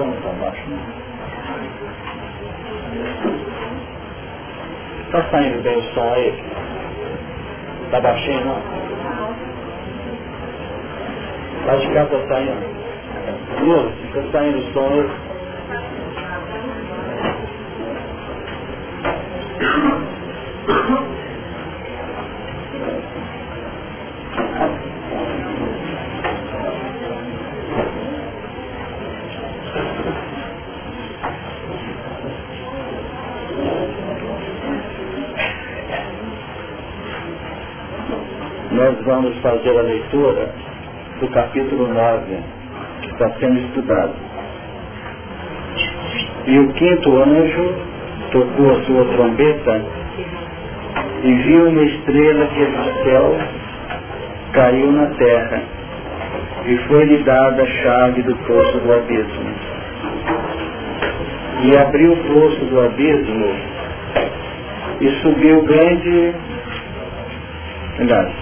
som está baixo, né? Está saindo bem o som aí? Está baixinho, não? Lá de cá está saindo. Viu? Está saindo o som aí. Vamos fazer a leitura do capítulo 9, que está sendo estudado. E o quinto anjo tocou a sua trombeta e viu uma estrela que do céu caiu na terra e foi-lhe dada a chave do poço do abismo. E abriu o poço do abismo e subiu grande. Aliás,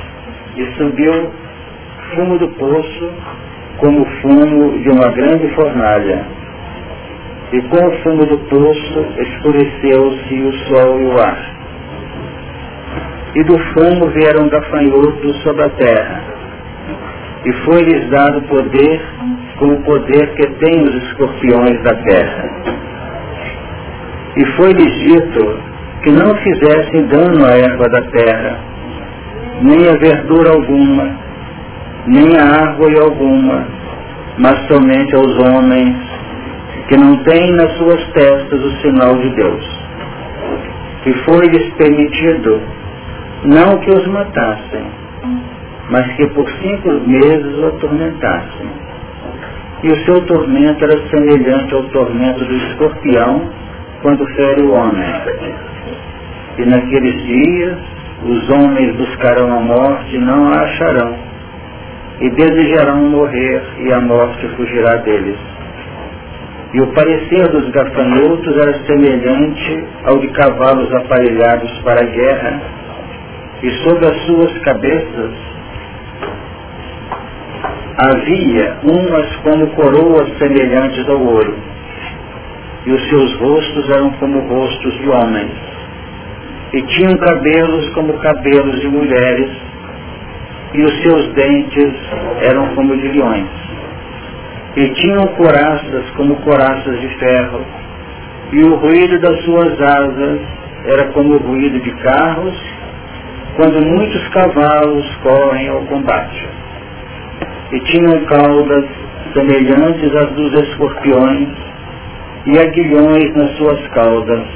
e subiu fumo do poço como fumo de uma grande fornalha. E com o fumo do poço escureceu-se o sol e o ar. E do fumo vieram gafanhotos sobre a terra. E foi-lhes dado poder como o poder que tem os escorpiões da terra. E foi-lhes dito que não fizessem dano à erva da terra, nem a verdura alguma, nem a árvore alguma, mas somente aos homens que não têm nas suas testas o sinal de Deus. E foi-lhes permitido não que os matassem, mas que por cinco meses o atormentassem. E o seu tormento era semelhante ao tormento do escorpião quando fere o homem. E naqueles dias os homens buscarão a morte e não a acharão, e desejarão morrer, e a morte fugirá deles. E o parecer dos gafanhotos era semelhante ao de cavalos aparelhados para a guerra, e sobre as suas cabeças havia umas como coroas semelhantes ao ouro, e os seus rostos eram como rostos de homens e tinham cabelos como cabelos de mulheres, e os seus dentes eram como de leões. E tinham coraças como coraças de ferro, e o ruído das suas asas era como o ruído de carros, quando muitos cavalos correm ao combate. E tinham caudas semelhantes às dos escorpiões, e aguilhões nas suas caudas,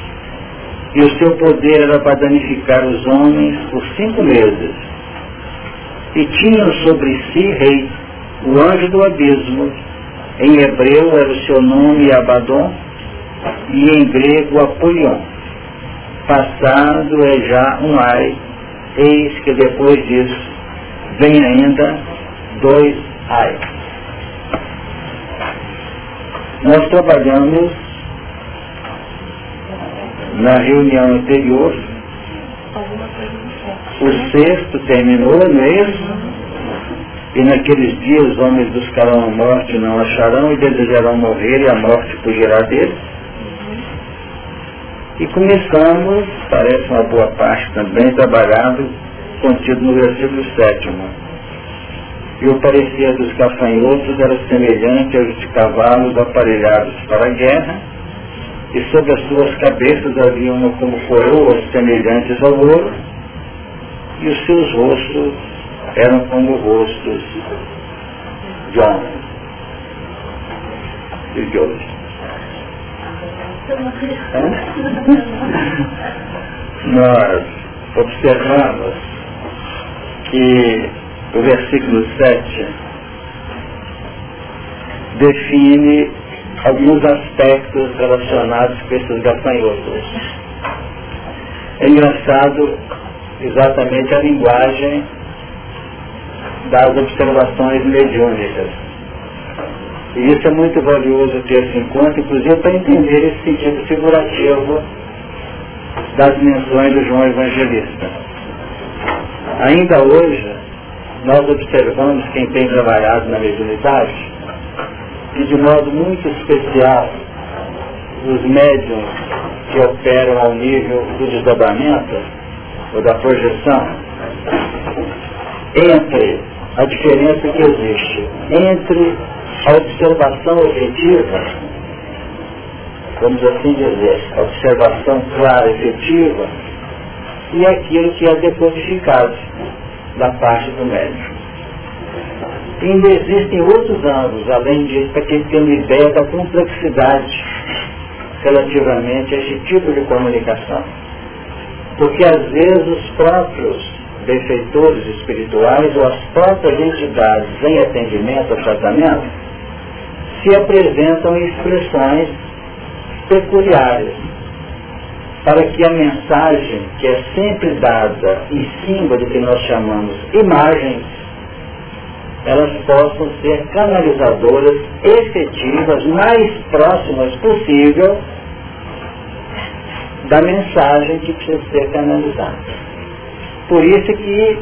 e o seu poder era para danificar os homens por cinco meses. E tinham sobre si rei, o anjo do abismo, em hebreu era o seu nome Abaddon, e em grego Apolion. Passado é já um ai, eis que depois disso vem ainda dois ai. Nós trabalhamos na reunião anterior, o sexto terminou, não é isso? E naqueles dias os homens buscarão a morte e não acharão, e desejarão morrer, e a morte fugirá deles. E começamos, parece uma boa parte também, trabalhado, contido no versículo sétimo. E o parecer dos gafanhotos era semelhante aos de cavalos aparelhados para a guerra, e sobre as suas cabeças havia uma como coroas semelhantes ao ouro, e os seus rostos eram como rostos de homens e de hoje. Nós observamos que o versículo 7 define alguns aspectos relacionados com esses gafanhotos. É engraçado exatamente a linguagem das observações mediúnicas. E isso é muito valioso ter-se em conta, inclusive para entender esse sentido figurativo das menções do João Evangelista. Ainda hoje, nós observamos quem tem trabalhado na mediunidade, e de modo muito especial os médiums que operam ao nível do desdobramento ou da projeção entre a diferença que existe entre a observação objetiva, vamos assim dizer, a observação clara e efetiva, e aquilo que é decodificado da parte do médico. Ainda existem outros ângulos, além disso, para quem tem uma ideia da complexidade relativamente a esse tipo de comunicação. Porque às vezes os próprios benfeitores espirituais ou as próprias entidades em atendimento ao tratamento se apresentam em expressões peculiares para que a mensagem que é sempre dada em do que nós chamamos imagens, elas possam ser canalizadoras efetivas, mais próximas possível da mensagem que precisa ser canalizada. Por isso que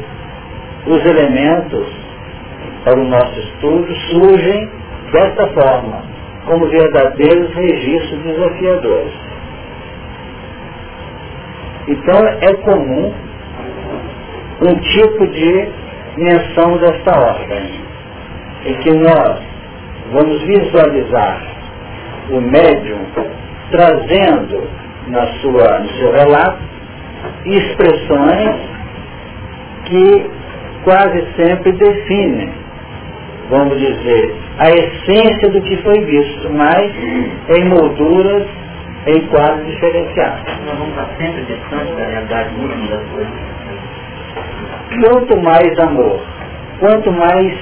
os elementos para o nosso estudo surgem desta forma, como verdadeiros registros desafiadores. Então é comum um tipo de menção desta ordem, em que nós vamos visualizar o médium trazendo na sua, no seu relato expressões que quase sempre definem, vamos dizer, a essência do que foi visto, mas em molduras, em quadros diferenciados. Nós vamos estar sempre distante da realidade última das coisas. Quanto mais amor, quanto mais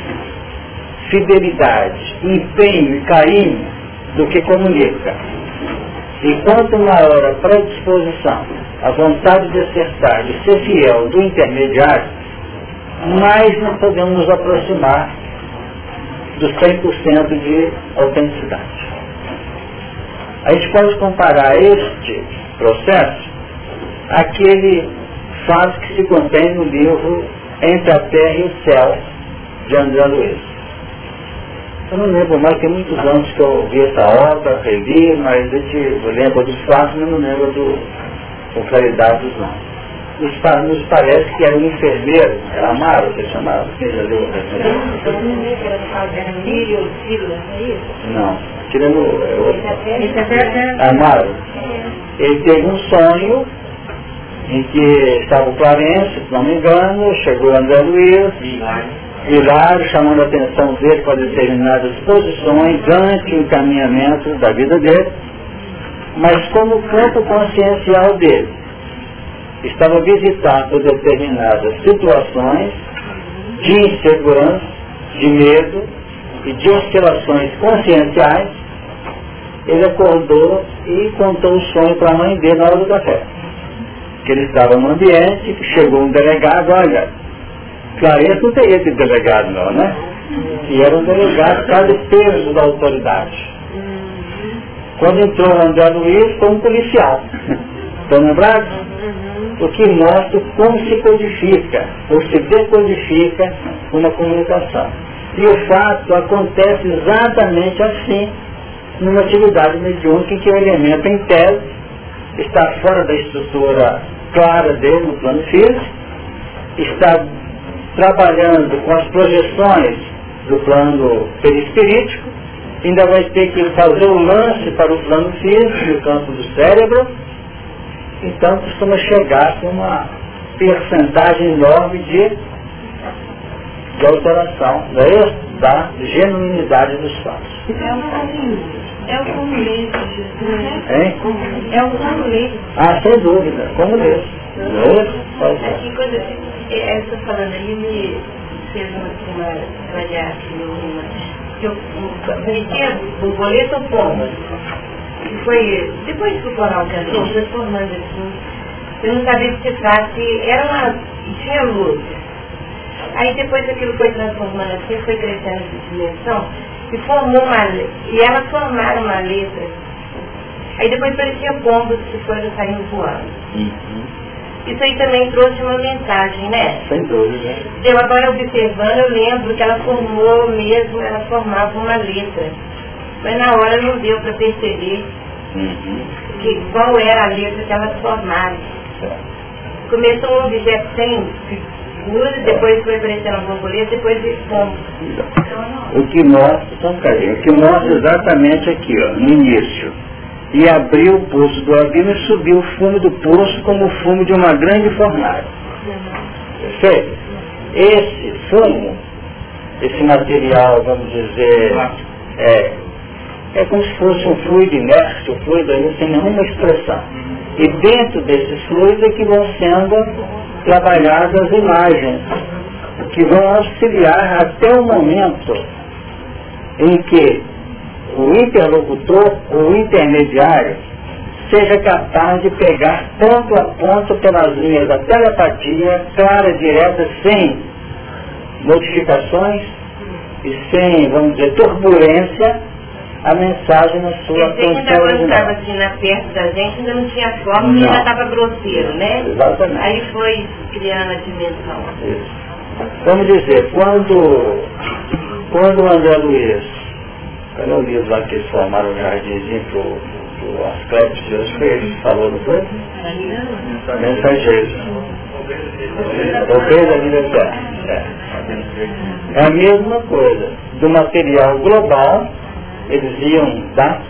fidelidade, empenho e carinho do que comunica, e quanto maior a predisposição, a vontade de acertar, de ser fiel do intermediário, mais não podemos nos aproximar dos 100% de autenticidade. A gente pode comparar este processo àquele fato que se contém no livro Entre a Terra e o Céu, de André Luiz. Eu não lembro mais, tem muitos anos que eu vi essa obra, revi, mas eu, te, eu lembro dos fatos, mas não lembro do, com claridade dos nomes. Nos, nos parece que era um enfermeiro, era Amaro que chamava, quem já leu Não, tirando Amaro. Ele teve um sonho em que estava o Clarence, se não me engano, chegou André Luiz, Hilário, chamando a atenção dele para determinadas posições ante o encaminhamento da vida dele, mas como campo consciencial dele estava visitando determinadas situações de insegurança, de medo e de oscilações conscienciais, ele acordou e contou o sonho para a mãe dele na hora do café. Que ele estava no ambiente, chegou um delegado, olha, Clarence não teria sido delegado não, né? E era um delegado o peso da autoridade. Quando entrou o André Luiz, foi um policial. Estão lembrados? o que mostra como se codifica ou se decodifica uma comunicação. E o fato acontece exatamente assim numa atividade mediúnica em que o elemento em tese está fora da estrutura clara dele no plano físico, está trabalhando com as projeções do plano perispirítico, ainda vai ter que fazer o lance para o plano físico, o campo do cérebro, então costuma chegar com uma percentagem enorme de, de alteração não é da genuinidade dos fatos. É o comunismo. É o comunismo. Hein? É o comunismo. Ah, sem dúvida, comunismo. Não é isso? Assim, quando eu estou falando aí, me fez uma, uma trabalhar aqui que eu, bonitinha, borboleta ou pomba? foi, depois que o coral cantou, foi formando assim, eu não sabia que se trate, era uma, tinha luz. Aí depois aquilo foi transformando assim, foi crescendo de dimensão, e formou uma, e elas formaram uma letra. Aí depois parecia pombos que foram saindo voando. Uhum. Isso aí também trouxe uma mensagem, né? Sem dúvida. Eu agora observando, eu lembro que ela formou mesmo, ela formava uma letra Mas na hora não deu para perceber uhum. que, qual era a letra que elas formaram. Começou um objeto sem depois foi aparecendo a borboleta, depois de. O que mostra, só um o que mostra exatamente aqui, ó, no início. E abriu o poço do abismo e subiu o fumo do poço como o fumo de uma grande fornalha. Perfeito? Esse fumo, esse material, vamos dizer, é, é como se fosse um fluido inerte, um fluido sem nenhuma expressão. E dentro desses fluidos é que vão sendo trabalhadas as imagens, que vão auxiliar até o momento em que o interlocutor, o intermediário, seja capaz de pegar ponto a ponto pelas linhas da telepatia, clara, direta, sem modificações e sem, vamos dizer, turbulência, a mensagem na sua função original. quando estava assim na perto da gente, ainda não tinha forma, e ainda estava grosseiro, né? Exatamente. Aí foi criando a dimensão. Isso. Vamos dizer, quando, quando o André Luiz, quando o livro lá que eles formaram o jardinzinho para o Asclepios, que ele falou, não foi? Mensageiro. Ovelha da terra. É. é a mesma coisa. Do material global eles iam dar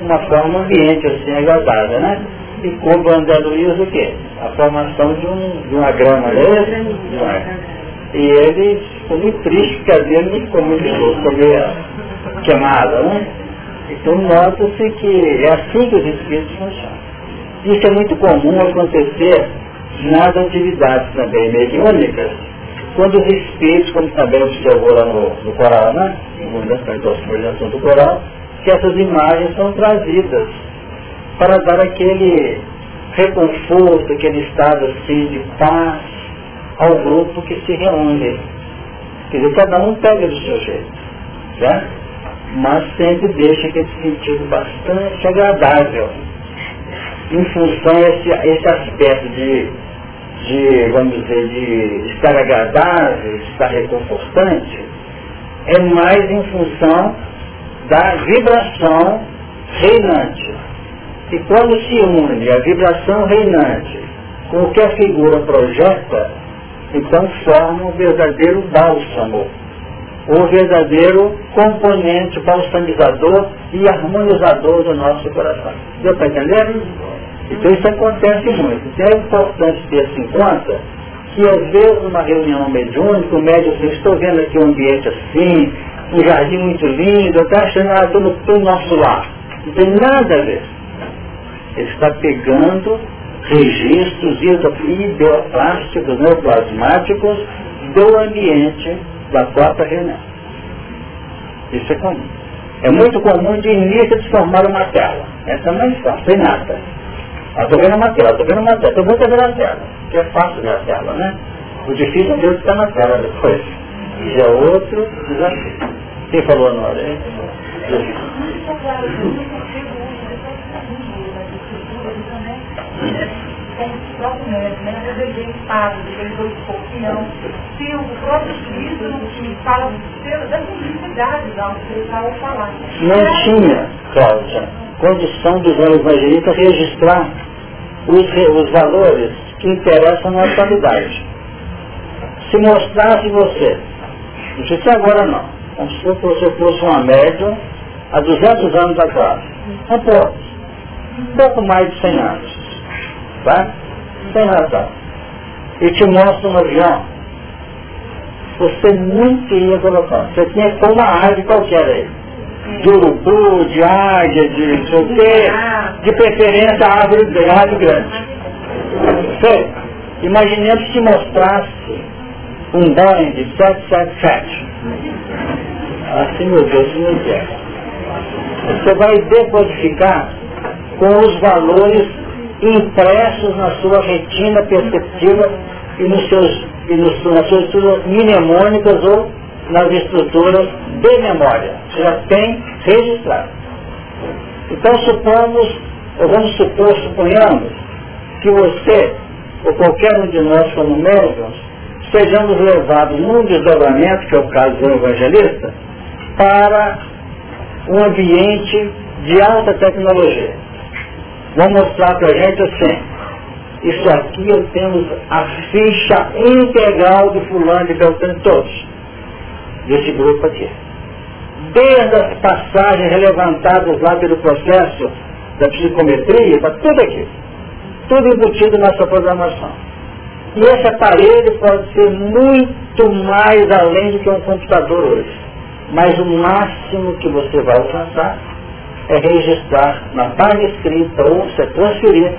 uma forma ambiente assim agradável, né? E como André Luiz o quê? A formação de, um, de uma grama, né? E ele ficou muito triste porque a dele ficou muito ficou meio queimada, né? Então nota-se que é assim que os espíritos funcionam. Isso é muito comum acontecer nas atividades também mediúnicas, quando os espíritos, como também observou lá no, no coral, né? No do coral, que essas imagens são trazidas para dar aquele reconforto, aquele estado assim de paz ao grupo que se reúne. Quer dizer, cada um pega do seu jeito, certo? Mas sempre deixa aquele sentido bastante agradável, em função esse, esse aspecto de de, vamos dizer, de estar agradável, de estar reconfortante, é mais em função da vibração reinante. E quando se une a vibração reinante com o que a figura projeta, então forma um verdadeiro bálsamo, o verdadeiro componente balsamizador e harmonizador do nosso coração. Deu para entender? Então isso acontece muito. Então é importante ter isso em conta que às vezes numa reunião mediúnica, o médico assim, estou vendo aqui um ambiente assim, um jardim muito lindo, eu estou achando, ah, estou no, no nosso lar. Não tem nada a ver. Ele está pegando registros ideoplásticos, neoplasmáticos do ambiente da própria reunião. Isso é comum. É muito comum de início de formar uma tela. Essa é mais fácil, sem nada. Estou vendo uma tela, estou vendo uma tela, estou muito vendo a tela, que é fácil ver a tela, né? O difícil é ver o que está na tela depois. E é outro desafio. Quem falou a falar. Não tinha, Cláudia, condição dos evangelistas registrar os, os valores que interessam na atualidade. Se mostrasse você, não sei se agora não, como se você fosse uma média há 200 anos atrás, um pouco, um pouco mais de 100 anos, tá? Sem razão. E te mostra um avião, você nunca ia colocar. Você tinha pôr uma árvore qualquer aí de urubu, de águia, de não sei o quê, de preferência a árvore grande, grande. Sei, imaginemos que mostrasse um Boeing de 777. Assim, meu Deus, meu Deus. Você vai decodificar com os valores impressos na sua retina perceptiva e, nos seus, e nos, nas suas estruturas mnemônicas ou nas estruturas de memória. Já tem registrado. Então supomos, ou vamos supor, suponhamos, que você, ou qualquer um de nós como médiums, sejamos levados num desdobramento, que é o caso do evangelista, para um ambiente de alta tecnologia. Vão mostrar para a gente assim, isso aqui eu temos a ficha integral de fulano e beltrano todos, desse grupo aqui. Desde as passagens relevantadas lá pelo processo da psicometria, está tudo aqui. Tudo embutido nessa programação. E esse aparelho pode ser muito mais além do que um computador hoje. Mas o máximo que você vai alcançar é registrar na página escrita ou você transferir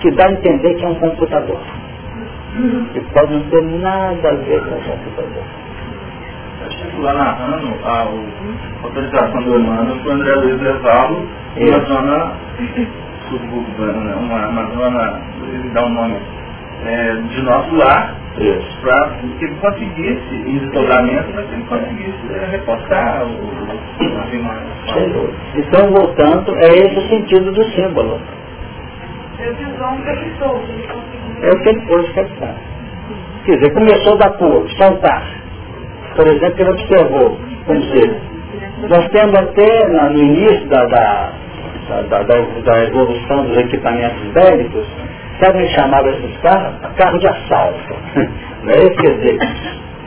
que dá a entender que é um computador. E pode não ter nada a ver com o computador. Lá narrando a, autorização do humano para o André Luiz levá-lo em uma zona suburbana, né? uma, uma zona, ele dá um nome, é, de nosso lar, para que ele conseguisse em desdobramento, mas que ele conseguisse é, reportar o, Então, voltando, é esse o sentido do símbolo. É o que ele pôde captar. Quer dizer, começou da cor, soltar. Por exemplo, ele observou, vamos dizer, nós temos até no início da, da, da, da, evolução dos equipamentos bélicos, sabe me chamava esses carros? Carro de assalto. Não é isso? Quer dizer,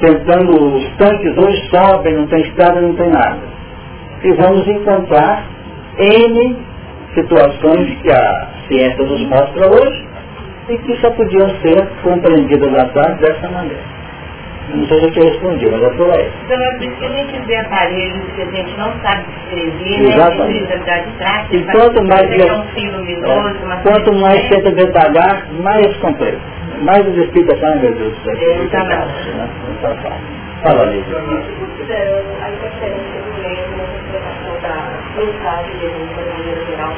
tentando, os tanques hoje sobem, não tem estrada, não tem nada. E vamos encontrar N situações que a ciência nos mostra hoje e que só podiam ser compreendidas atrás dessa maneira. Não sei se eu te respondi, mas é por aí. Então é por isso que a gente vê aparelhos que a gente não sabe escrever, né? Exatamente. né? prática. E quanto mais, é um luminoso, é, quanto mais tenta detalhar, mais complexo. Mais as explicações, meu Deus do céu. É, tá né? Não está Fala, Lívia. Considerando a interferência do meio na interpretação da mensagem de maneira geral,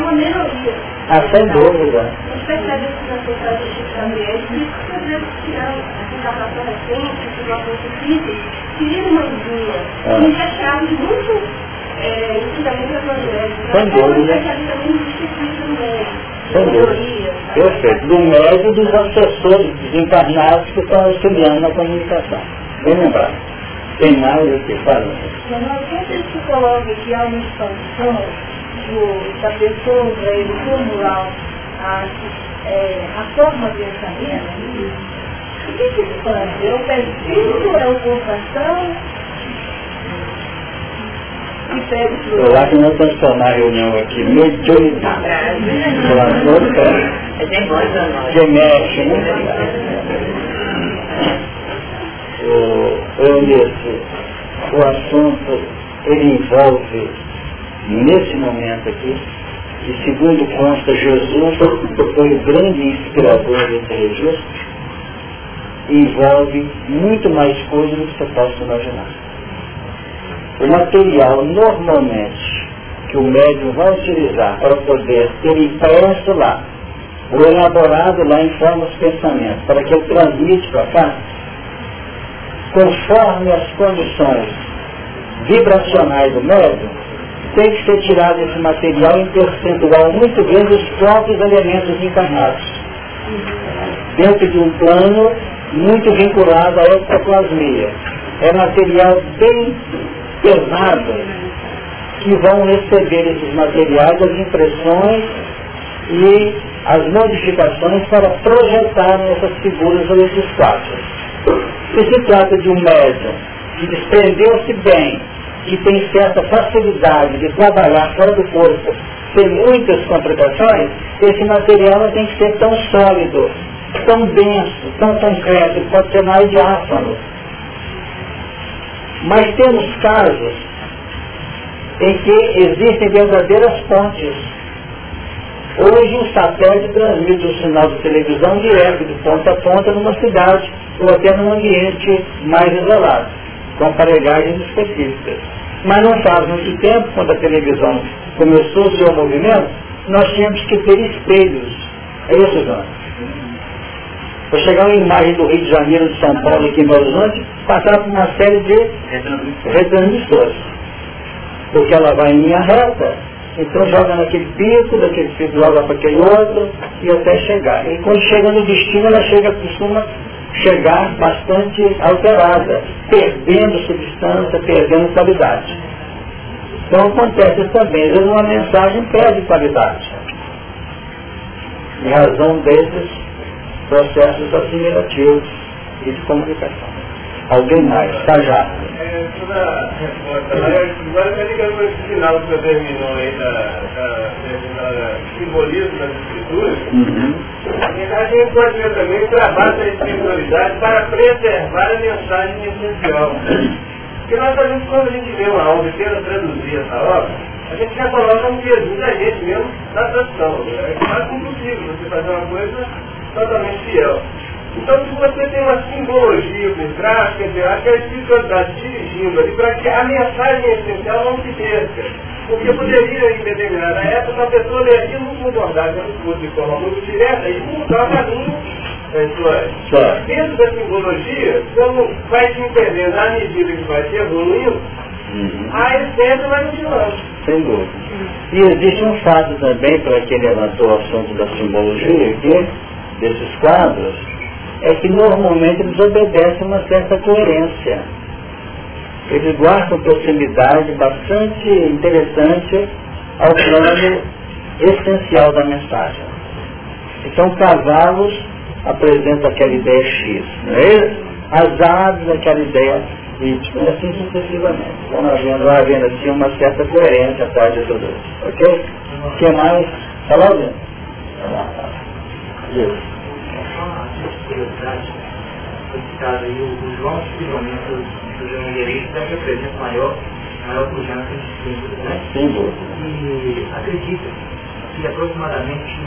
uma melhoria. Ah, sem dúvida. A gente percebe isso na sociedade de Chico Xavier, que às vezes tirando a encarnação recente, situações difíceis, queria uma linha. A gente achava muito é, ensinamento evangélico. Sem dúvida. Sem dúvida. Perfeito. Do médio dos assessores desencarnados que estão auxiliando na comunicação. Bem lembrado. Tem mais o que falar. Mas sempre se coloca que há uma expansão do, da pessoa para ele formular a, é, a forma de pensamento, o que se expande? É o perfil, é a ocupação? Eu acho que nós vamos tornar a reunião aqui mediunidade. Que mexe, né? Eu nesse, o assunto, ele envolve nesse momento aqui, e segundo consta Jesus foi o grande inspirador desse registro, envolve muito mais coisas do que você possa imaginar. O material normalmente que o médium vai utilizar para poder ter impresso lá, ou elaborado lá em forma de pensamento, para que ele transmite para cá, conforme as condições vibracionais do médium, tem que ser tirado esse material em percentual muito grande dos próprios elementos encarnados. Dentro de um plano muito vinculado à ectoplasmia. É material bem pesado que vão receber esses materiais, as impressões e as modificações para projetarem essas figuras ou esses quadros. Se se trata de um médium que desprendeu-se bem que tem certa facilidade de trabalhar fora do corpo sem muitas complicações, esse material tem que ser tão sólido, tão denso, tão concreto, pode ser mais diáfano. Mas temos casos em que existem verdadeiras pontes. Hoje um satélite transmite o sinal de televisão direto de ponta a ponta numa cidade ou até num ambiente mais isolado com aparelhagens específicas. Mas não faz muito tempo, quando a televisão começou o seu movimento, nós tínhamos que ter espelhos. É isso, João? Para chegar uma imagem do Rio de Janeiro, de São Paulo, aqui em Belo Horizonte, passar por uma série de retransmissores. Porque ela vai em linha reta, então joga naquele pico, daquele pico joga para aquele outro, e até chegar. E quando chega no destino, ela chega, costuma chegar bastante alterada, perdendo substância, perdendo qualidade. Então acontece também, às vezes uma mensagem perde qualidade. Em razão desses processos assimilativos e de comunicação. Alguém mais? Está já. É, toda a resposta lá, agora está ligando com esse final que você terminou aí da, da, da simbolismo das escrituras. Uhum. A gente pode ver também o trabalho da espiritualidade para preservar a mensagem essencial. Porque nós, a gente, quando a gente vê uma obra e tenta traduzir essa obra, a gente já coloca um Jesus da gente mesmo na tradução. É quase impossível você fazer uma coisa totalmente fiel. Então, se você tem uma simbologia por trás, quer dizer, a espiritualidade dirigindo ali para que a mensagem essencial não se perca. Porque poderia, em determinada época, a pessoa ler aquilo não concordar com de forma muito direta e mudar o caminho da história. Dentro da simbologia, como vai se entendendo à medida que vai se evoluindo, uhum. a essência vai continuando. Sem dúvida. E existe um fato também, para quem levantou o assunto da simbologia aqui, desses quadros, é que normalmente eles obedecem uma certa coerência. Eles guardam proximidade bastante interessante ao plano essencial da mensagem. Então, cavalos apresentam aquela ideia X, não é isso? As aves, aquela ideia Y, e assim sucessivamente. Então, nós havendo assim uma certa coerência atrás de tudo isso. Ok? O que mais? Está lá dentro. Isso curiosidade, foi citado aí o, João possivelmente do João Direito deve ter presença maior, maior pujança de símbolos, né? Símbolo. E acredita que aproximadamente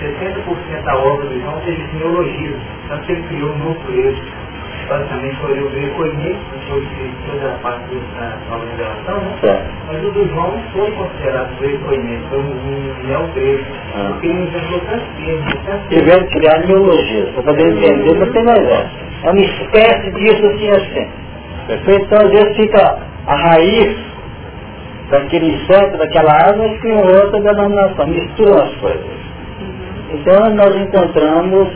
60% da obra do João teve neologismo, tanto que ele criou um novo eixo basicamente foi o grego Coinês, que foi toda a parte da nova revelação, né? Mas o do João foi considerado grego Coinês, foi um neo-grego, ah. porque ele inventou termos, Tiveram que criar neologia, para poder entender, não tem mais essa. É uma espécie disso assim assim. Perfeito? Então às vezes fica a raiz daquele inseto, daquela árvore, que tem outra denominação, misturam as coisas. Então nós encontramos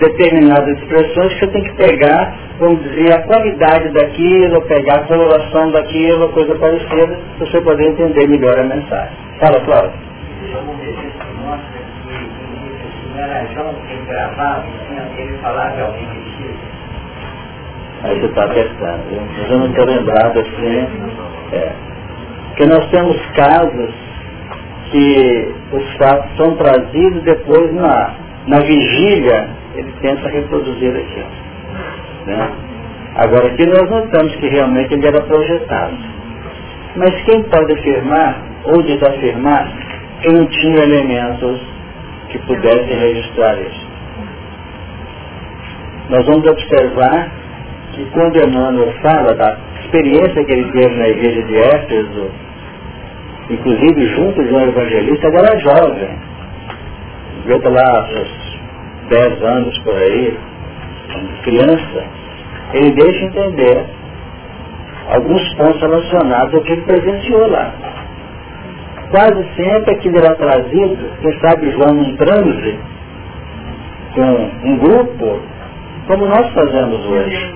determinadas expressões que você tem que pegar, vamos dizer, a qualidade daquilo, pegar a coloração daquilo, coisa parecida, para você poder entender melhor a mensagem. Fala, Cláudio. Aí você está apertando, eu não estou lembrado assim. É. Porque nós temos casos que os fatos são trazidos depois na, na vigília ele tenta reproduzir aquilo. Né? Agora aqui nós notamos que realmente ele era projetado. Mas quem pode afirmar ou desafirmar que não tinha elementos que pudessem registrar isso? Nós vamos observar que quando Emmanuel fala da experiência que ele teve na igreja de Éfeso, inclusive junto de um evangelista, era jovem. Veja lá 10 anos por aí, criança, ele deixa entender alguns pontos relacionados ao que ele presenciou lá. Quase sempre aquilo era trazido, quem sabe João num transe, com um grupo, como nós fazemos hoje.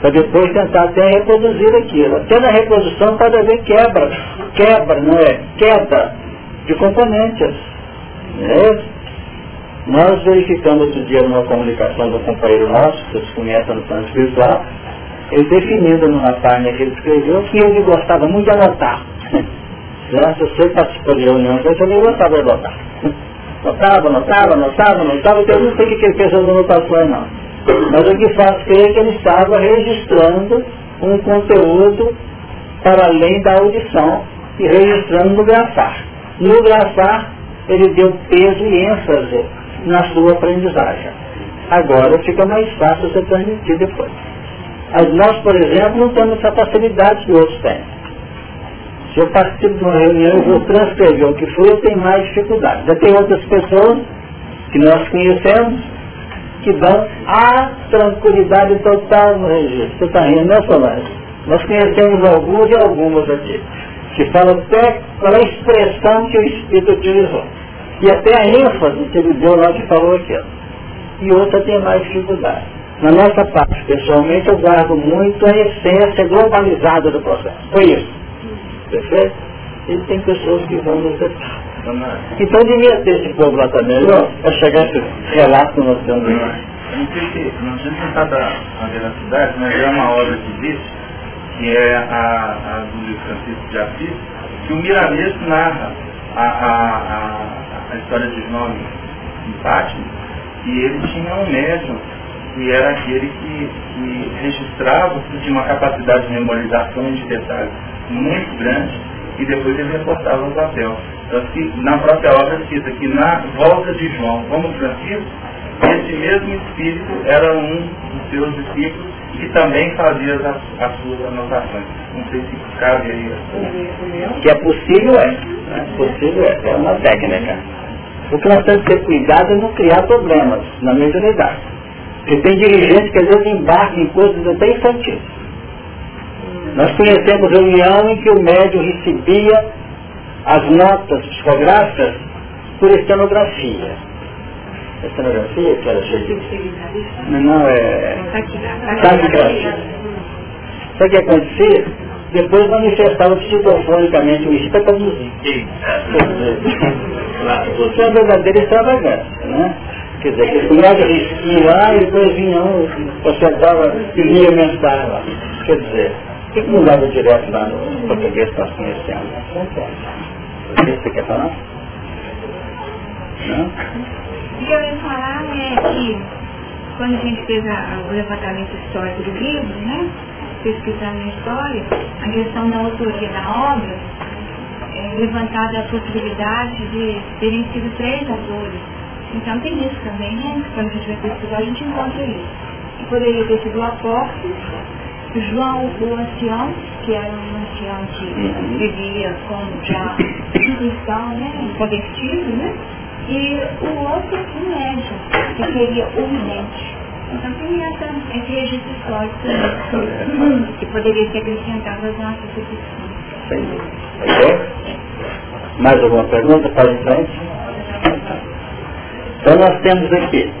Para depois tentar até reproduzir aquilo. Até na reprodução pode haver quebra. Quebra, não é? Queda de componentes. Não é? Nós verificamos outro dia numa comunicação do companheiro nosso, que vocês conhecem no plano espiritual, ele definindo numa página que ele escreveu que ele gostava muito de anotar. Já, se você participou de reunião, eu também gostava de anotar. Anotava, anotava, anotava, anotava, então eu não sei o que ele fez as anotações não. Mas o que faz crer é que ele estava registrando um conteúdo para além da audição e registrando no grafar. No grafar, ele deu peso e ênfase na sua aprendizagem. Agora fica mais fácil você transmitir depois. Mas nós, por exemplo, não temos essa facilidade que outros têm. Se eu participo de uma reunião e vou transcrever o que foi, eu tenho mais dificuldade. Já tem outras pessoas que nós conhecemos que dão a tranquilidade total no registro. Você está rindo, né, Solange? Nós conhecemos alguns e algumas aqui, que falam até qual é a expressão que o Espírito utilizou. E até a ênfase que ele deu lá que falou aquilo. E outra tem mais dificuldade. Na nossa parte, pessoalmente, eu guardo muito a essência globalizada do processo. Foi isso. Perfeito? Ele tem pessoas que vão nos detalhes. Então devia ter esse povo lá também, para chegar a esse relato que nós temos. Não sei se, não sei se está da veracidade, mas é uma obra que diz, que é a, a do Francisco de Assis, que o Miramês narra a, a, a, a história de João em Fátima, e ele tinha um médium, que era aquele que, que registrava, que tinha uma capacidade de memorização de detalhes muito grande, e depois ele reportava o papel. Então, que na própria obra cita que na volta de João como Francisco, esse mesmo espírito era um dos seus discípulos que também fazia as, as suas anotações. Não sei se cabe aí. Que é possível é. é possível é. É uma técnica. O que nós temos que ter cuidado é não criar problemas na mediunidade. Porque tem dirigentes que às vezes embarcam em coisas até infantis. Nós conhecemos reunião em que o médium recebia as notas psicográficas por estenografia. Estenografia, que era cheia de... Não, é... Taquigrafia. Sabe o que acontecia? Depois manifestava psicofonicamente o espírito para música. Isso é uma verdadeira extravagância, né? Quer dizer, que punhava risquinho lá e depois vinha um, consertava e lia mensagem lá. Quer dizer, por que não dava direto lá no português para conhecendo? O que você quer falar? Não? O que eu ia falar é que quando a gente fez a, o levantamento histórico do livro, né? Pesquisando a história, a questão da autoria da obra, é levantada a possibilidade de terem sido três autores. Então tem isso também, né? Quando a gente vai pesquisar, a gente encontra isso. E poderia ter sido o apóstolo, João o ancião, que era um ancião que vivia como já cristão, né, convertido, né, e o outro um médico, que seria o vidente. Então tem essa, esse registro histórico que poderia ser acrescentado às nossas discussões. Mais alguma pergunta para em? Então nós temos aqui.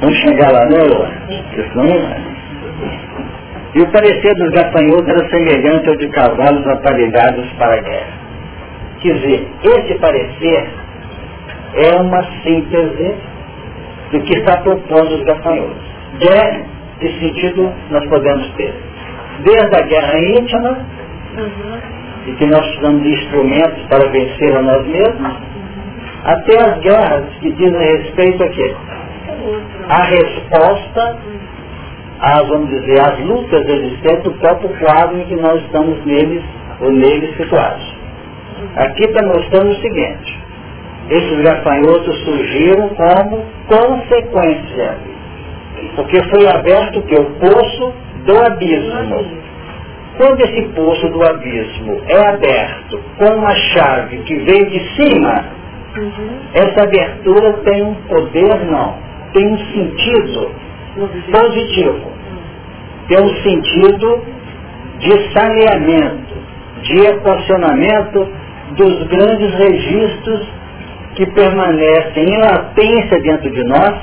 Vamos chegar lá, né, Porque senão não vai. E o parecer dos gafanhotos era semelhante ao de cavalos aparelhados para a guerra. Quer dizer, esse parecer é uma síntese do que está propondo os gafanhotos. Guerra, esse sentido, nós podemos ter. Desde a guerra íntima, uhum. e que nós precisamos de instrumentos para vencer a nós mesmos, até as guerras que dizem respeito a quê? A resposta as, vamos dizer, as lutas existentes do próprio quadro em que nós estamos neles ou neles situados. Aqui está mostrando o seguinte, esses gafanhotos surgiram como consequência, porque foi aberto que o poço do abismo. Quando esse poço do abismo é aberto com uma chave que veio de cima, essa abertura tem um poder não, tem um sentido positivo. Tem um sentido de saneamento, de equacionamento dos grandes registros que permanecem em latência dentro de nós,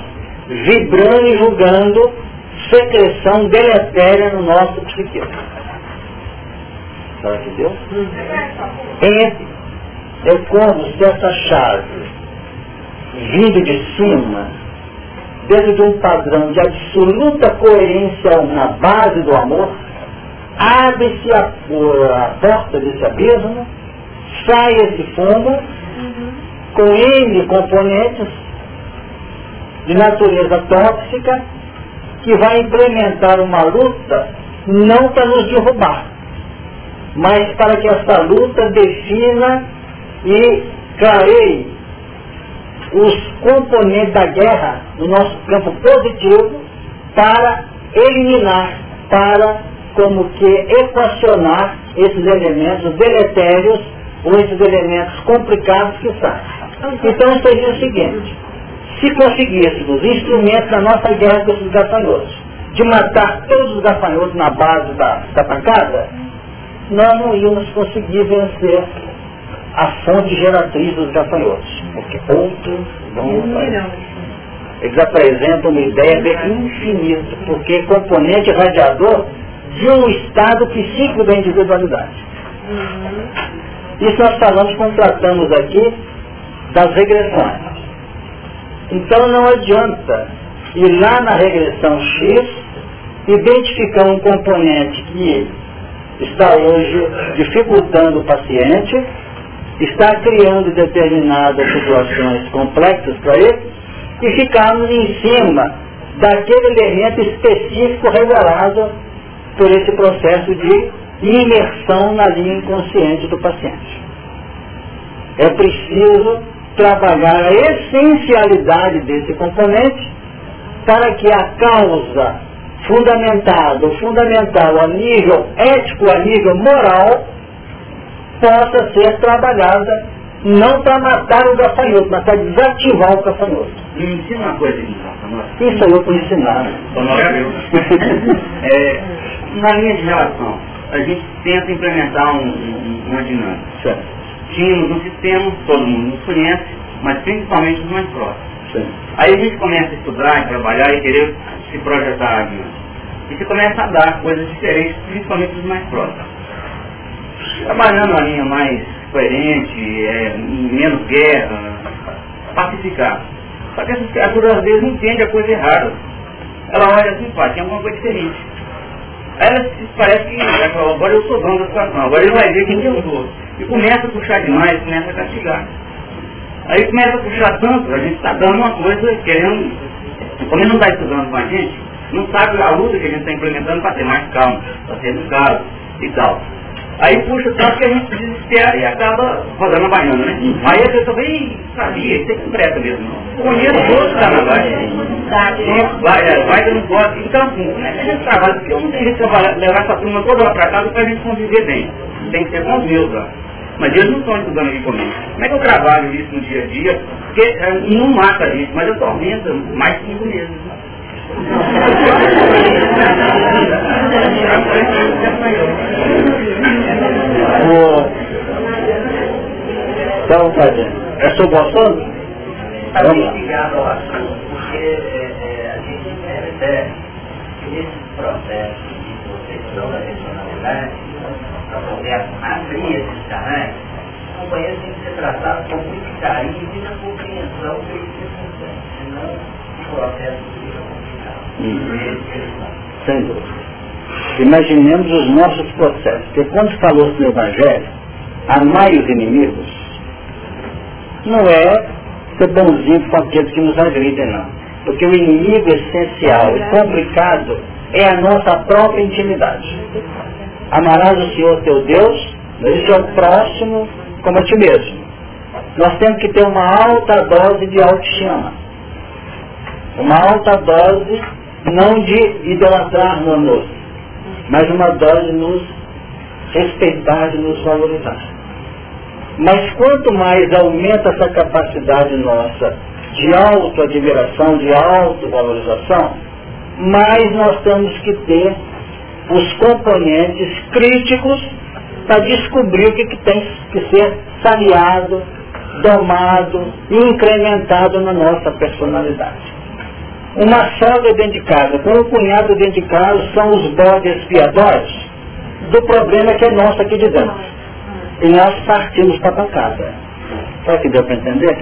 vibrando e julgando secreção deletéria no nosso psiquismo. Sabe que Deus? É, é como se essa chave, vindo de cima, dentro de um padrão de absoluta coerência na base do amor, abre-se a, a, porta desse abismo, sai esse fundo, uhum. com N componentes de natureza tóxica, que vai implementar uma luta não para nos derrubar, mas para que essa luta defina e clareie os componentes da guerra no nosso campo positivo para eliminar, para como que equacionar esses elementos deletérios ou esses elementos complicados que saem. Então seria o seguinte, se conseguíssemos instrumentos na nossa guerra com esses gafanhotos, de matar todos os gafanhotos na base da, da pancada, nós não íamos conseguir vencer a fonte geratriz dos gafanhotos, porque outros vão Eles apresentam uma ideia de infinito, porque componente radiador de um estado psíquico da individualidade. Isso nós falamos quando tratamos aqui das regressões. Então não adianta ir lá na regressão X, identificar um componente que está hoje dificultando o paciente, está criando determinadas situações complexas para ele, e ficarmos em cima daquele elemento específico revelado por esse processo de imersão na linha inconsciente do paciente. É preciso trabalhar a essencialidade desse componente para que a causa fundamentada, fundamental a nível ético, a nível moral, possa ser trabalhada não para matar o gafanhoto, mas para desativar o gafanhoto. Me ensina uma coisa então. Isso eu vou ensinar. é, na linha de relação, a gente tenta implementar um, um, uma dinâmica. Certo. Tínhamos um sistema, todo mundo nos conhece, mas principalmente os mais próximos. Sim. Aí a gente começa a estudar, e trabalhar e querer se projetar adiante. E você começa a dar coisas diferentes, principalmente dos mais próximos. Trabalhando a linha mais coerente, é, menos guerra, pacificar. Só que essas criaturas às vezes entendem a coisa errada. Ela olha assim, pá, tem alguma coisa diferente. Aí ela parece que fala, agora eu sou dono da situação, agora ele vai ver quem eu sou. E começa a puxar demais, começa a castigar. Aí começa a puxar tanto, a gente está dando uma coisa, querendo, como ele não está estudando com a gente, não sabe a luta que a gente está implementando para ter mais calma, para ser educado e tal. Aí puxa tanto que a gente desespera e acaba rodando a baiana, né? Aí a pessoa vem, sabia, isso é que presta mesmo. Conheço todos os carnavais. Vai, é, vai dando voto. Então, assim, como é que a gente trabalha? Porque eu não tenho de levar essa turma toda lá para casa para a gente conviver bem. Tem que ser com os meus lá. Mas eles não estão estudando aqui comigo. Como é que eu trabalho isso no dia a dia? Porque é, não mata isso, mas eu tormento mais cinco meses. Então, fazendo. É sobre o assunto? Está bem ligado ao assunto, porque é, é, a gente percebe que esse processo de proteção da personalidade, para poder abrir esses canais, o companheiro tem que ser tratado com muito carinho e na compreensão do que isso acontece, senão o processo fica complicado. Hum. Sem dúvida. Imaginemos os nossos processos. Porque quando falou no Evangelho, amai os inimigos, não é ser bonzinho com aqueles que nos agridem, não. Porque o inimigo essencial e complicado é a nossa própria intimidade. Amarás o Senhor teu Deus, é o próximo como a ti mesmo. Nós temos que ter uma alta dose de autoestima. Uma alta dose não de idolatrar no amor, mas uma dose nos respeitar, de nos valorizar. Mas quanto mais aumenta essa capacidade nossa de autoadmiração, de autovalorização, mais nós temos que ter os componentes críticos para descobrir o que, que tem que ser saneado, domado e incrementado na nossa personalidade. Uma sogra dentro de casa com um cunhado dentro de casa são os bodes expiatórios do problema que é nosso aqui de dentro. E nós partimos para a pancada. Sabe que deu para entender?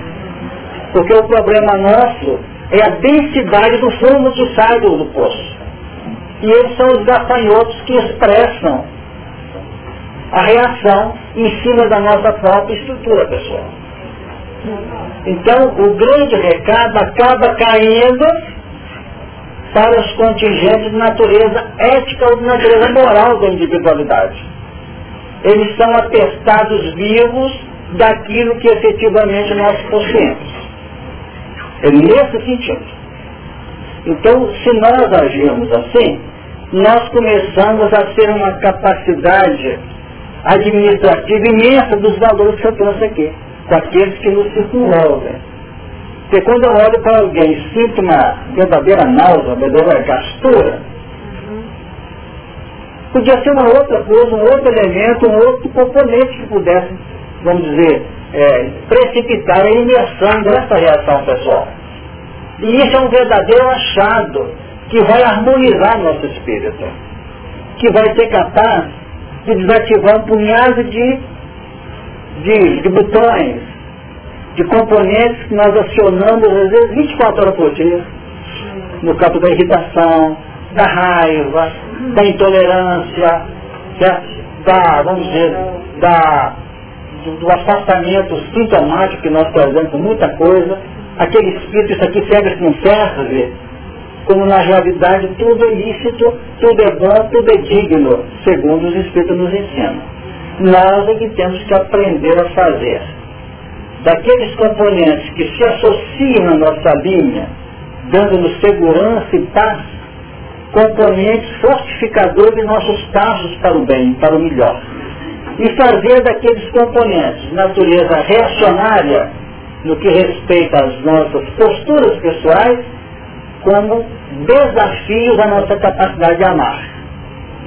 Porque o problema nosso é a densidade do fumo que sai do, do poço. E eles são os gafanhotos que expressam a reação em cima da nossa própria estrutura pessoal. Então, o grande recado acaba caindo para os contingentes de natureza ética ou de natureza moral da individualidade. Eles são atestados vivos daquilo que efetivamente nós possuímos. É nesse sentido. Então, se nós agirmos assim, nós começamos a ter uma capacidade administrativa imensa dos valores que eu trouxe aqui, com aqueles que nos circunvolvem. Porque quando eu olho para alguém e sinto uma verdadeira náusea, uma verdadeira gastura, podia ser uma outra coisa, um outro elemento, um outro componente que pudesse, vamos dizer, é, precipitar a imersão dessa reação pessoal. E isso é um verdadeiro achado que vai harmonizar nosso espírito, que vai ser capaz de desativar um punhado de, de, de botões, de componentes que nós acionamos às vezes 24 horas por dia, no campo da irritação, da raiva, da intolerância, da, vamos dizer, da, do, do afastamento sintomático que nós trazemos com muita coisa, aquele espírito, isso aqui serve, isso não serve, como na realidade tudo é lícito, tudo é bom, tudo é digno, segundo os Espíritos nos ensinam. Nós é que temos que aprender a fazer. Daqueles componentes que se associam à nossa linha, dando-nos segurança e paz, componentes fortificadores de nossos passos para o bem, para o melhor. E fazer daqueles componentes natureza reacionária, no que respeita às nossas posturas pessoais, como desafios à nossa capacidade de amar,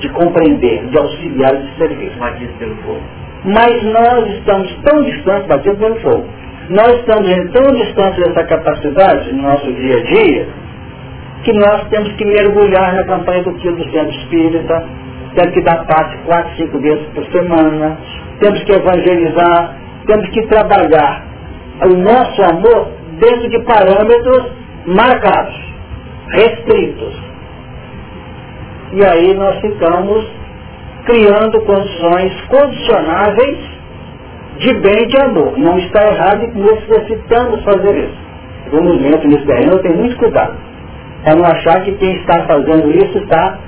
de compreender, de auxiliar e de servir. Batido pelo fogo. Mas nós estamos tão distantes, batido pelo fogo, nós estamos tão distantes dessa capacidade no nosso dia a dia, que nós temos que mergulhar na campanha do Tio do Centro Espírita, temos que dar parte quatro, cinco vezes por semana, temos que evangelizar, temos que trabalhar. O nosso amor dentro de parâmetros marcados restritos. E aí nós ficamos criando condições condicionáveis de bem de amor. Não está errado e necessitamos fazer isso. No momento nesse terreno tem muito cuidado. Para não achar que quem está fazendo isso está,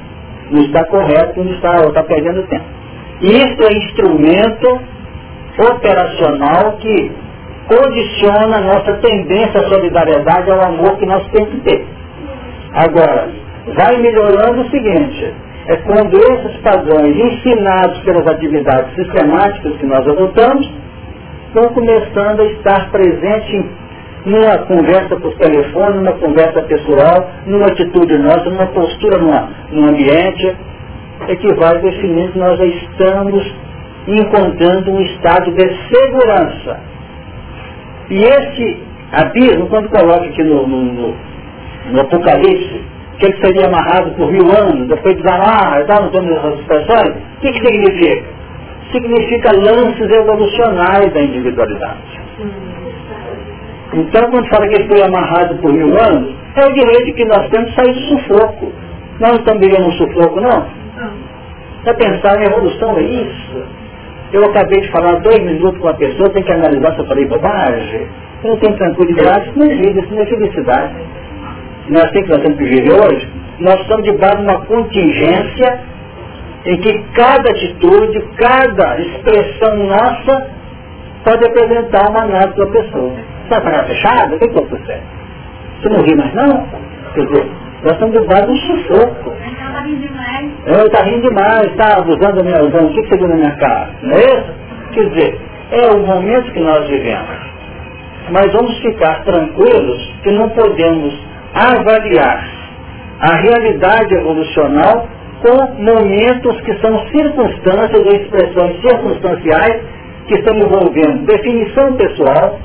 não está correto, não está, está perdendo tempo. Isso é instrumento operacional que condiciona a nossa tendência à solidariedade, ao amor que nós temos que ter. Agora, vai melhorando o seguinte, é quando esses padrões ensinados pelas atividades sistemáticas que nós adotamos, estão começando a estar presentes numa conversa por telefone, numa conversa pessoal, numa atitude nossa, numa postura numa, num ambiente, é que vai definindo que nós já estamos encontrando um estado de segurança. E esse abismo, quando coloca aqui no, no, no no Apocalipse, que ele seria amarrado por mil anos, depois desamarra tal, não temos essas expressões, o que, que significa? Significa lances evolucionais da individualidade. Então, quando fala que ele foi amarrado por mil anos, é o direito que nós temos de sair do sufoco. Nós não estamos vivendo um sufoco, não? Para pensar em evolução é isso. Eu acabei de falar dois minutos com uma pessoa, tem que analisar se eu falei bobagem. Eu não tenho tranquilidade, isso não é vida, isso não é felicidade nós temos que nós temos que viver hoje, nós estamos debaixo de uma contingência em que cada atitude, cada expressão nossa pode apresentar uma análise da pessoa. Está com a fechada? O que está sucede? Você não ri mais não? Quer dizer, nós estamos debaixo de um sufoco. Está rindo demais. É, está rindo demais, está abusando da minha visão. O que, que você viu na minha cara? Não é isso? Quer dizer, é o momento que nós vivemos. Mas vamos ficar tranquilos que não podemos avaliar a realidade evolucional com momentos que são circunstâncias ou expressões circunstanciais que estão envolvendo definição pessoal,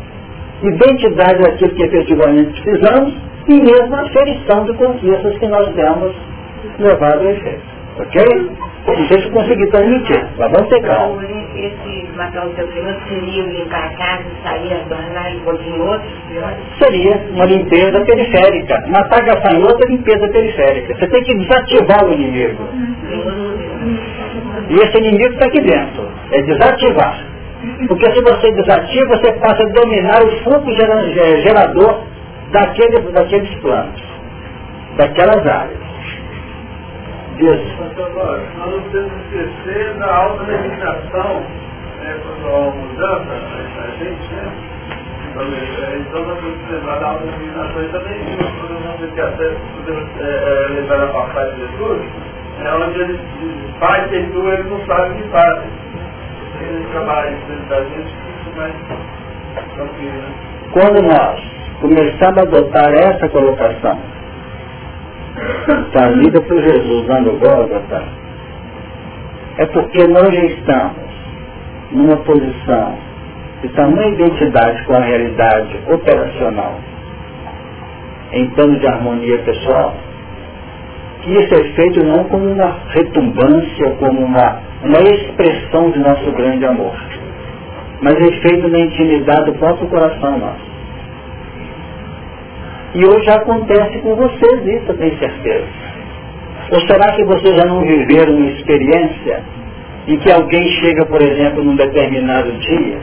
identidade daquilo que efetivamente precisamos e mesmo aferição de conquistas que nós temos levado a efeito. Ok? Não sei se consegui transmitir, mas vamos ter calma. Esse matar o seu cliente seria limpar a casa, sair, abandonar e pôr em outros Seria uma limpeza periférica. Matar gafanhoto é limpeza periférica. Você tem que desativar o inimigo. E esse inimigo está aqui dentro. É desativar. Porque se você desativa, você passa a dominar o fluxo gerador daquele, daqueles planos, daquelas áreas. Isso. Nós não temos que esquecer da alta legislação, né, quando há uma mudança, a gente, né? Então nós temos que lembrar da alta legislação e também nós podemos que até podemos é, é, lembrar da passagem de Jesus, é onde ele faz e tu, eles não sabem o que fazem. Eles trabalham dentro da gente, isso mais tranquilo. Né? Quando nós começamos a adotar essa colocação, da vida por Jesus lá no Gólgota, é porque nós já estamos numa posição de tamanha identidade com a realidade operacional em termos de harmonia pessoal, que isso é feito não como uma retumbância, como uma, uma expressão de nosso grande amor, mas é feito na intimidade do próprio coração nosso. E hoje acontece com vocês isso, eu tenho certeza. Ou será que vocês já não viveram uma experiência em que alguém chega, por exemplo, num determinado dia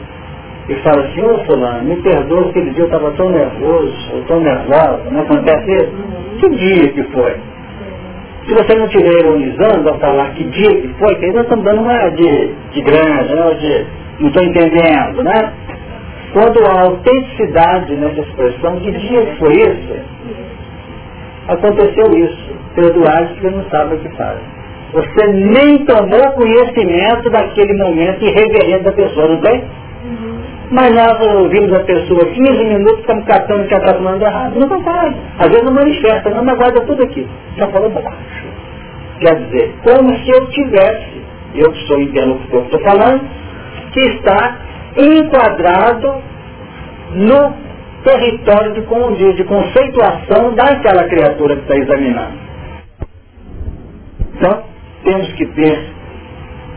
e fala assim, ô fulano, me perdoa, aquele dia eu estava tão nervoso, ou tão nervosa, não acontece isso? Que dia que foi? Se você não estiver ironizando ao falar que dia que foi, que nós estamos dando uma de, de grande, né, não estou entendendo, né? Quando há autenticidade nessa expressão, que dia que foi isso? Aconteceu isso. Perdoar porque não sabe o que faz. Você nem tomou conhecimento daquele momento irreverente da pessoa, não tem? Mas nós ouvimos a pessoa 15 minutos, estamos catando que está falando errado. Não concordo. Às vezes não manifesta, não, mas guarda tudo aqui. Já falou baixo. Quer dizer, como se eu tivesse, eu que sou interlocutor que estou falando, que está enquadrado no território de, de conceituação daquela criatura que está examinando. Então, temos que ter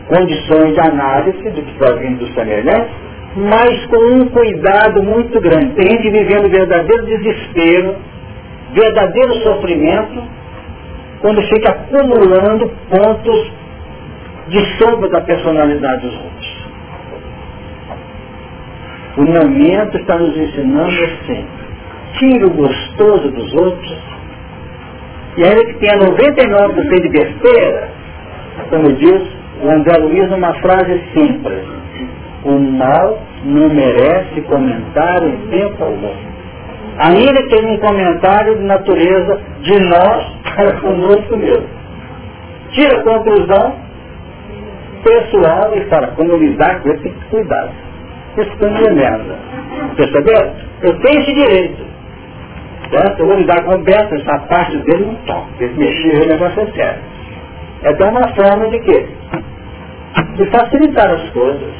condições de análise do que está vindo do semelhante, mas com um cuidado muito grande. Tem gente vivendo verdadeiro desespero, verdadeiro sofrimento, quando fica acumulando pontos de sombra da personalidade dos outros. O momento está nos ensinando assim, tira o gostoso dos outros, e ainda que tenha 99% de besteira, como diz o André Luiz numa frase simples, o mal não merece comentário em tempo algum. Ainda que um comentário de natureza de nós para conosco mesmo. Tira a conclusão pessoal e fala, como lidar com isso, tem minha merda. Percebeu? Eu tenho esse direito. Certo? Eu vou lidar com o Beto, essa parte dele não toca. Ele mexer, o negócio é sério. É então uma forma de quê? De facilitar as coisas.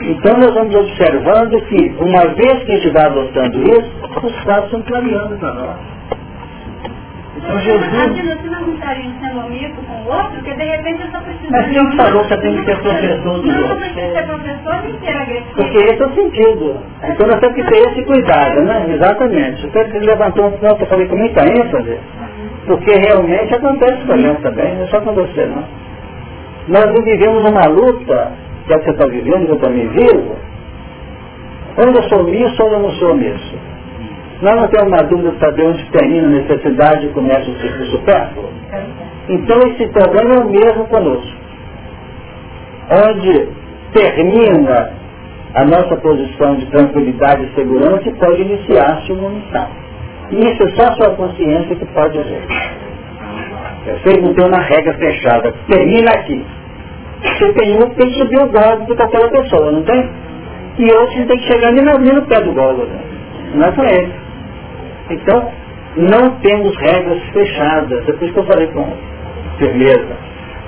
Então nós vamos observando que, uma vez que a gente vai adotando isso, os fatos estão clareando para nós. Então Jesus... Imagina, você não estaria sendo amigo com o outro, porque de repente eu estou precisando... Mas quem falou que você tem que ser professor do outro? Não, que ser professor nem ser agressivo. Porque esse é o sentido. Então nós temos que ter esse cuidado, né? Exatamente. Você levantou um ponto, eu falei com muita ênfase, porque realmente acontece com a também, não é só com você, não. Nós vivemos uma luta que é que você está vivendo, eu também vivo, onde eu sou omisso ou eu não sou omisso. Nós não temos uma dúvida de saber onde termina a necessidade e começa o ciclo supérfluo. Então esse problema é o mesmo conosco. Onde termina a nossa posição de tranquilidade e segurança pode iniciar-se uma missão. E isso é só a sua consciência que pode ver. Você não tem uma regra fechada. Termina aqui. Você tem um que tem que subir o gólgota daquela pessoa, não tem? E outros tem que chegar ali no, no pé do gólgota. Não é para ele. Então, não temos regras fechadas. É por isso que eu falei com firmeza.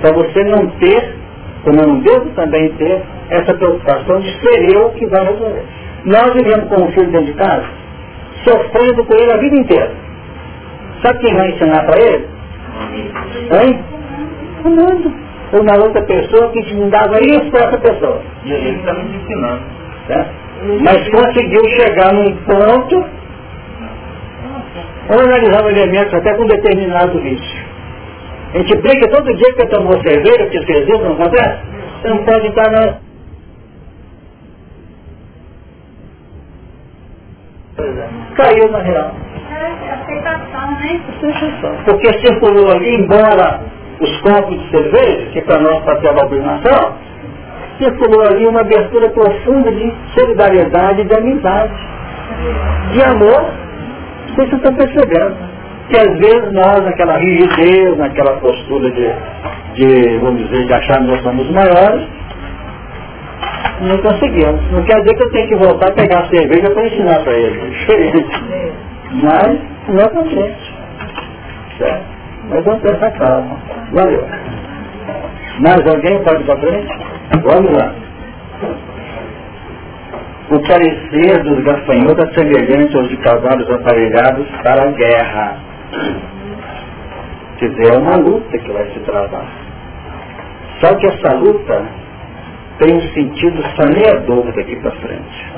Para você não ter, como eu não devo também ter, essa preocupação de ser eu que vai resolver. Nós vivemos com um filho dentro de casa, sofrendo com ele a vida inteira. Sabe quem vai ensinar para ele? Hein? O mundo ou na outra pessoa que te dava isso para essa pessoa. E ele está me ensinando. Tá? Mas conseguiu chegar num ponto onde analisava elementos até com determinado risco. A gente briga todo dia que tomou cerveja, que fez isso, não acontece? Você não pode estar na... Caiu na real. É, aceitação, né? Porque circulou ali, embora os copos de cerveja, que para nós ser uma obrigação, circulou ali uma abertura profunda de solidariedade, de amizade, de amor. Vocês estão percebendo que às vezes nós, naquela rigidez, naquela postura de, de vamos dizer, de achar que nós somos maiores, não conseguimos. Não quer dizer que eu tenho que voltar a pegar a cerveja para ensinar para ele. É diferente. Mas não acontece. Certo? Mas vamos ter essa calma. Valeu. Mais alguém pode ir para frente? Vamos lá. O parecer dos gafanhotos é semelhante aos de cavalos aparelhados para a guerra. dizer, é uma luta que vai se travar. Só que essa luta tem um sentido saneador daqui para frente.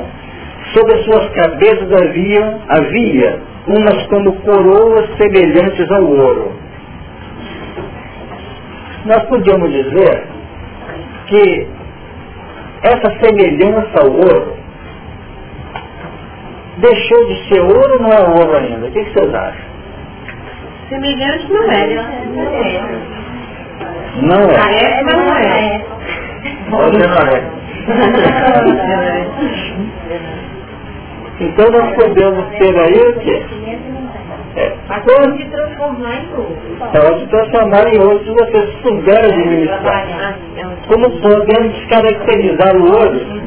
Sobre as suas cabeças havia, havia umas como coroas semelhantes ao ouro. Nós podíamos dizer que essa semelhança ao ouro deixou de ser ouro ou não é ouro ainda? O que, vocês acham? Semelhante não é. Não é. Parece, mas não é. Você não é. Então nós podemos ter aí o quê? É, pode transformar em ouro. Pode transformar em ouro se você souber administrar. Como podemos descaracterizar o ouro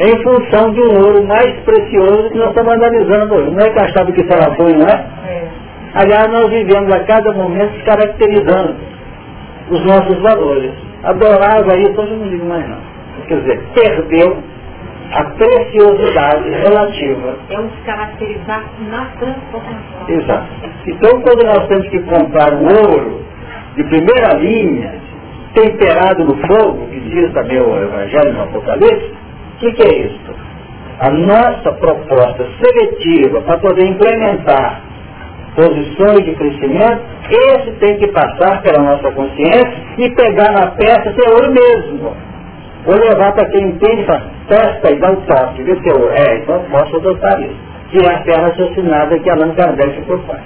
em função de um ouro mais precioso que nós estamos analisando hoje. Não é que achava que era bom, não é? Aliás, nós vivemos a cada momento descaracterizando os nossos valores. Adorava isso, hoje não digo mais não. Quer dizer, perdeu a preciosidade relativa. É um descaracterizar na transformação. Exato. Então, quando nós temos que comprar um ouro de primeira linha, temperado no fogo, que diz também o Evangelho no Apocalipse, o que, que é isso? A nossa proposta seletiva para poder implementar posições de crescimento, esse tem que passar pela nossa consciência e pegar na peça ouro mesmo. Ou levar para quem entende testa e dá um toque, vê se é então posso adotar isso. Que é a terra raciocinada que Allan Kardec propõe.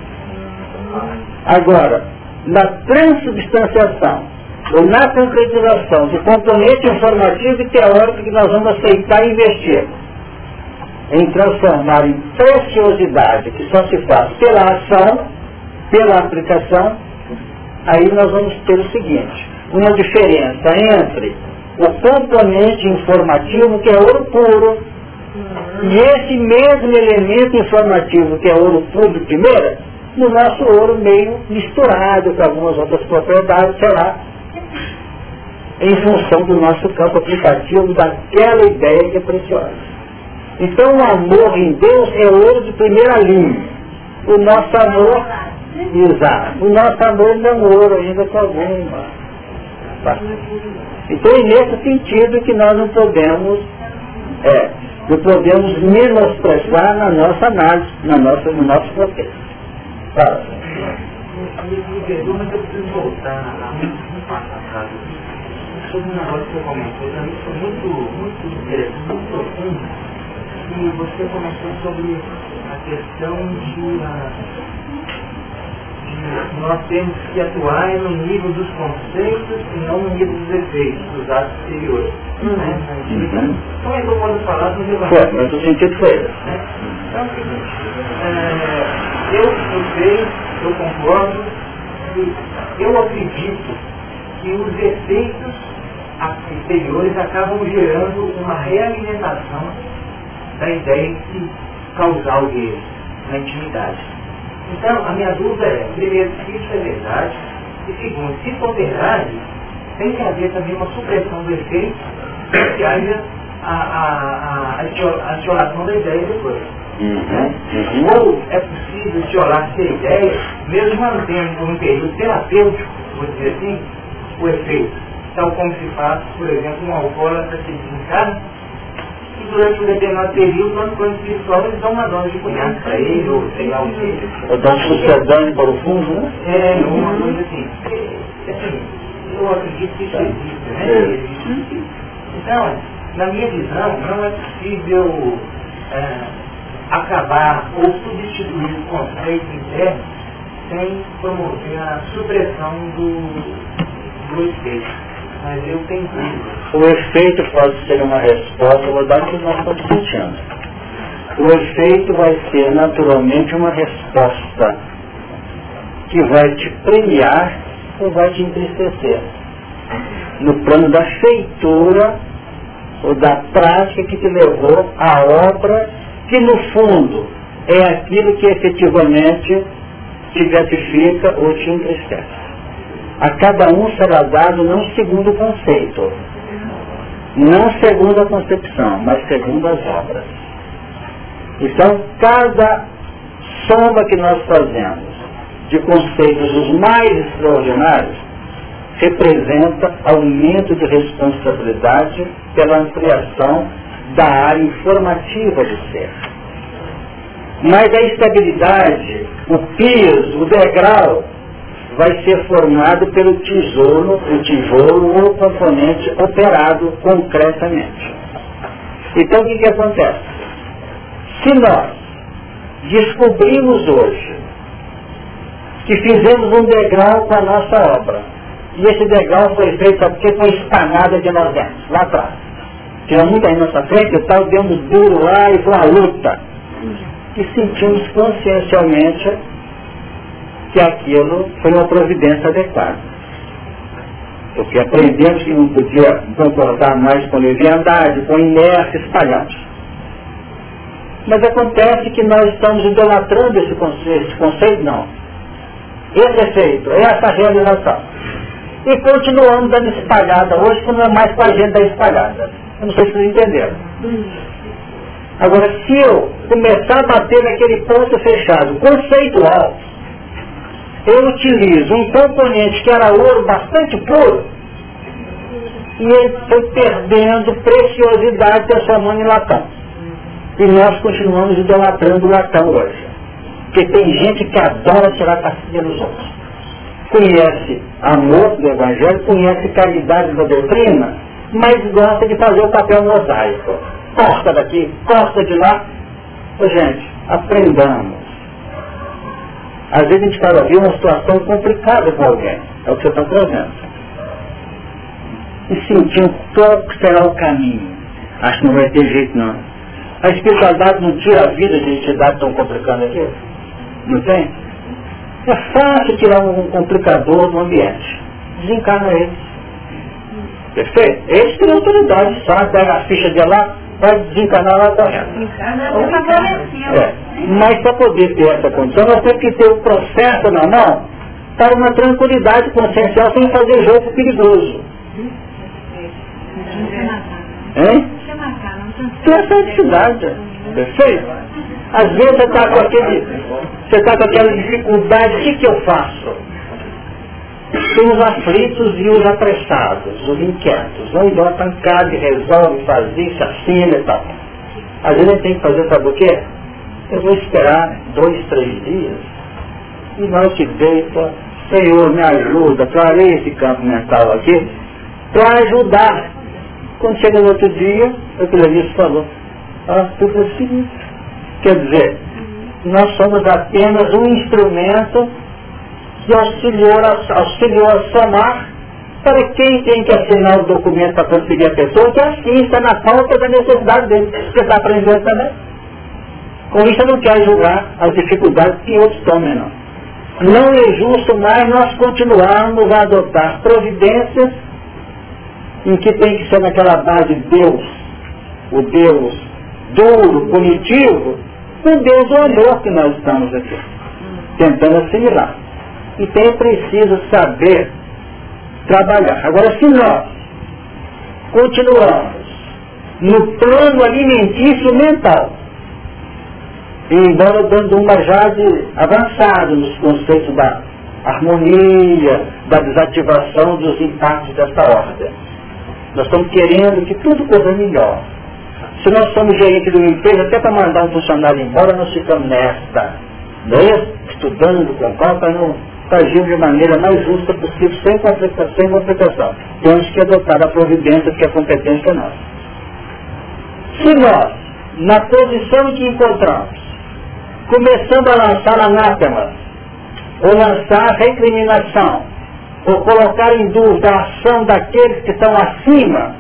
Agora, na transubstanciação, ou na concretização de componente informativo e teórico que nós vamos aceitar e investir. Em transformar em preciosidade, que só se faz pela ação, pela aplicação, aí nós vamos ter o seguinte, uma diferença entre o componente informativo, que é ouro puro, e esse mesmo elemento informativo, que é ouro puro de primeira, no nosso ouro meio misturado com algumas outras propriedades, sei lá, em função do nosso campo aplicativo daquela ideia que é preciosa. Então o amor em Deus é ouro de primeira linha. O nosso amor, exato, o nosso amor não é ouro ainda com alguma. Tá? Então é nesse sentido que nós não podemos, é, não podemos menosprezar na nossa análise, na nossa, no nosso processo. Fala. Eu voltar um negócio que você comentou, também foi muito, muito interessante, muito profundo, e você comentou sobre a questão de, de nós temos que atuar no nível dos conceitos e não no nível dos efeitos, dos atos exteriores. Uhum. Né? Então, então eu falar do Foi, mas o sentido foi esse. Né? Então é o seguinte, é, eu, eu sei, eu concordo, eu acredito que os efeitos exteriores acabam gerando uma realimentação da ideia de causar o erro na intimidade. Então, a minha dúvida é, primeiro, se isso é verdade, e segundo, se for verdade, tem que haver também uma supressão do efeito que haja a, a, a, a violação da ideia depois. Uhum, né? uhum. Ou é possível violar-se a ideia, mesmo mantendo por um período terapêutico, vou dizer assim, o efeito tal como se faz, por exemplo, um alcoólatra se desencarna, e durante um determinado período, quando plano espiritual, eles dão uma dose de cunhado para ele, ou sei lá o que. Ou dá um sucedâneo para o fundo, né? É, uma coisa assim. assim eu acredito que isso existe, né? Existe. Então, na minha visão, não é possível é, acabar ou substituir o conceito interno sem promover a supressão do, do efeito mas eu tenho O efeito pode ser uma resposta, vou dar o que nós estamos sentindo. O efeito vai ser naturalmente uma resposta que vai te premiar ou vai te entristecer. No plano da feitura ou da prática que te levou à obra que no fundo é aquilo que efetivamente te gratifica ou te entristece. A cada um será dado não segundo o conceito, não segundo a concepção, mas segundo as obras. Então, cada soma que nós fazemos de conceitos os mais extraordinários, representa aumento de responsabilidade pela ampliação da área informativa do ser. Mas a estabilidade, o piso, o degrau, vai ser formado pelo tijolo, o tijolo ou componente operado concretamente. Então o que, que acontece? Se nós descobrimos hoje que fizemos um degrau com a nossa obra, e esse degrau foi feito porque foi espanada de nós dentro, lá atrás. Tinha muita aí na nossa frente e tal, demos duro lá e foi uma luta. E sentimos consciencialmente que aquilo foi uma providência adequada. Porque aprendemos que não podia concordar mais com leviandade, com inércia, espalhamos. Mas acontece que nós estamos idolatrando esse conceito, esse conceito não. Esse efeito, essa realização. E continuamos dando espalhada hoje, que não é mais com a gente da espalhada. Eu não sei se vocês entenderam. Agora, se eu começar a bater naquele ponto fechado, conceitual, eu utilizo um componente que era ouro bastante puro, e ele foi perdendo preciosidade transformando em latão. E nós continuamos idolatrando o latão hoje. Porque tem gente que adora tirar casquinha dos outros. Conhece amor do Evangelho, conhece caridade da doutrina, mas gosta de fazer o papel mosaico. Corta daqui, corta de lá. Ô, gente, aprendamos. Às vezes a gente fala ali uma situação complicada com alguém. É o que você está trazendo. E sentir qual será o caminho. Acho que não vai ter jeito não. A espiritualidade não tira a vida de entidades tão complicadas aqui. Não tem? É fácil tirar um complicador do ambiente. Desencarna ele. Perfeito? Eles têm autoridade, sabe? Pega a ficha de lá, vai desencarnar lá correndo. É. Mas para poder ter essa condição, nós temos que ter o processo na mão para uma tranquilidade consciencial sem fazer jogo perigoso. Hein? Tem essa dificuldade. Perfeito? Às vezes você está com aquele, você está com aquela dificuldade, o que, que eu faço? Tem os aflitos e os apressados, os inquietos. Um dá pancada resolve fazer, se assina e tal. Às vezes a gente tem que fazer, sabe o quê? Eu vou esperar dois, três dias e nós te deita, Senhor, me ajuda, clarei esse campo mental aqui, para ajudar. Quando chega no outro dia, o que falou, ah, eu vou seguir. Quer dizer, nós somos apenas um instrumento que auxiliou a, auxiliou a somar para quem tem que assinar o documento para conseguir a pessoa, que assim está na falta da necessidade dele. Você está aprendendo também. Com isso eu não quero julgar as dificuldades que outros tomem, não. Não é justo mais nós continuarmos a adotar providências em que tem que ser naquela base Deus, o Deus duro, punitivo, com Deus o amor que nós estamos aqui, tentando assimilar. Então é preciso saber trabalhar. Agora, se nós continuamos no plano alimentício mental, embora dando uma já de avançado nos conceitos da harmonia, da desativação dos impactos dessa ordem. Nós estamos querendo que tudo corra melhor. Se nós somos gerente de uma empresa, até para mandar um funcionário embora, nós ficamos nesta, né? estudando com para não agir de maneira mais justa possível, sem complicação, sem complicação. Temos que adotar a providência que é competência nossa. Se nós, na posição que encontramos, começando a lançar anátema, ou lançar recriminação, ou colocar em dúvida a ação daqueles que estão acima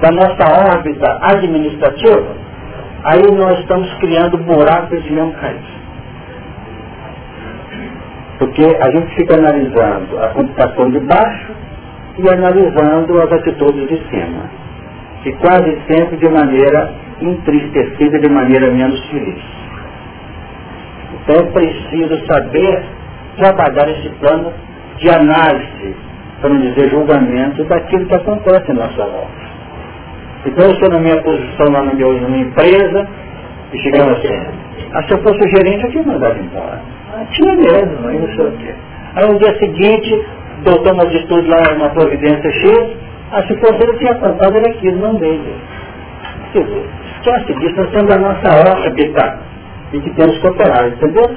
da nossa órbita administrativa, aí nós estamos criando buracos de mesmo cair. Porque a gente fica analisando a computação de baixo e analisando as atitudes de cima. E quase sempre de maneira entristecida, de maneira menos feliz. Então é preciso saber trabalhar esse plano de análise, para não dizer julgamento, daquilo que acontece na nossa volta. Então eu estou na minha posição lá no numa empresa, e chegando assim, ah, se eu fosse gerente, eu tinha mandado embora. Tinha mesmo, aí não sei o quê. Aí no dia seguinte, doutor uma atitude lá, uma providência X, a situação tinha contado era aquilo, não dele. Quer dizer, esquece disso, nós temos a nossa hora habitar e que temos que operar, entendeu?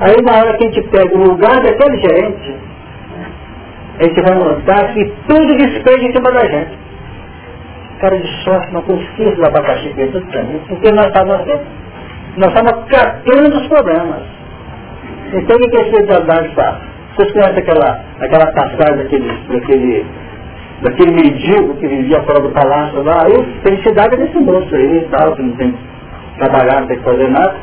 Aí na hora que a gente pega o lugar daquele gerente, a gente vai notar que tudo despeja em cima da gente. Cara de sorte, não consigo do abacaxi tudo para mim, porque nós estávamos assim, nós estamos catando os problemas. Então o que esse cidadão faz? Vocês conhecem aquela, aquela passagem daquele, daquele, daquele mendigo que vivia fora do palácio lá? Aí, felicidade desse moço aí e tal, que não tem que trabalhar, não tem que fazer nada.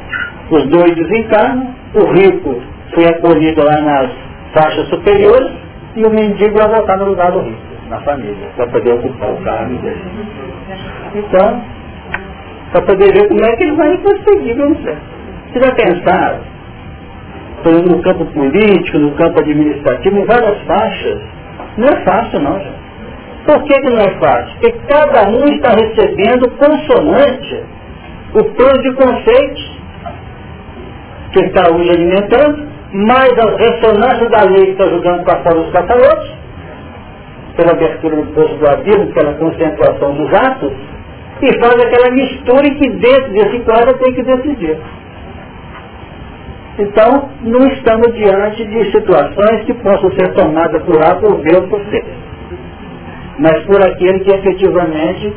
Os dois desencarnam, o rico foi acolhido lá nas faixas superiores e o mendigo vai voltar no lugar do rico, na família, para poder ocupar o cargo dele. Então, para poder ver como é que ele vai conseguir vencer. Você já pensaram, no campo político, no campo administrativo, em várias faixas, não é fácil não, gente. Por que, que não é fácil? Porque cada um está recebendo consonante o plano de conceitos que está hoje alimentando, mais a ressonância da lei que está jogando para fora os catalotes, pela abertura do poço do abismo, pela concentração dos atos, e faz aquela mistura que dentro desse quadro tem que decidir. Então, não estamos diante de situações que possam ser tomadas por A, por B ou por C. Mas por aquele que efetivamente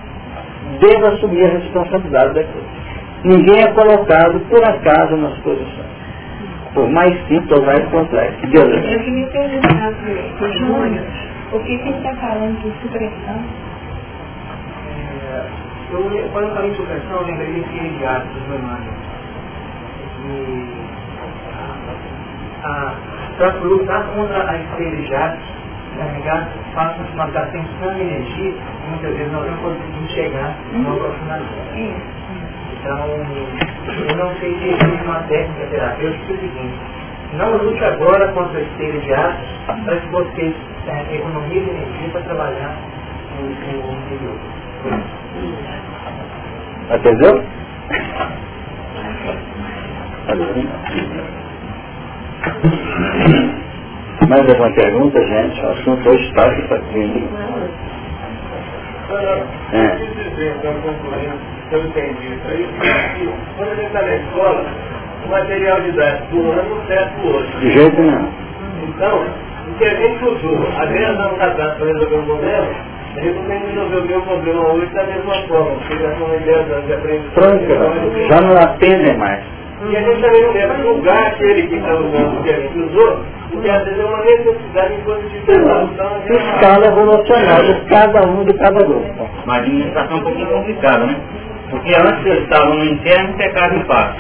deve assumir a responsabilidade daquilo. Ninguém é colocado por acaso nas posições. Por mais simples ou mais complexo. Deus Eu queria perguntar para o Júnior, o que você está falando de supressão? É, eu, quando eu falei de supressão, eu lembrei de Eliade, do Emmanuel. Para lutar contra a esterilidade, carregar, que nós gastemos tanta energia e muitas vezes nós não conseguimos chegar no aproximamento. Então, eu não sei se existe uma técnica terapêutica é o seguinte, não lute agora contra a esteira de atos para que você é, economize energia para trabalhar no, interior. Entendeu? Mais alguma pergunta, gente? O assunto hoje está aqui para É eu entendi isso aí, quando a gente está na escola, o material didático do ano não serve para o outro. De jeito nenhum. Então, o que a gente usou há 10 anos atrás para resolver um problema, a gente não tem que resolver o meu problema hoje da mesma forma, porque já são 10 anos de aprendizagem. Pronto, já não atendem mais. E a gente também não deve julgar aquele que está usando o que a gente usou, porque às vezes é uma necessidade enquanto de evolução. Escala evolucional de cada um de cada grupo. Mas a administração é um pouquinho complicada, né? Porque antes eles estavam no inferno e pecaram em paz.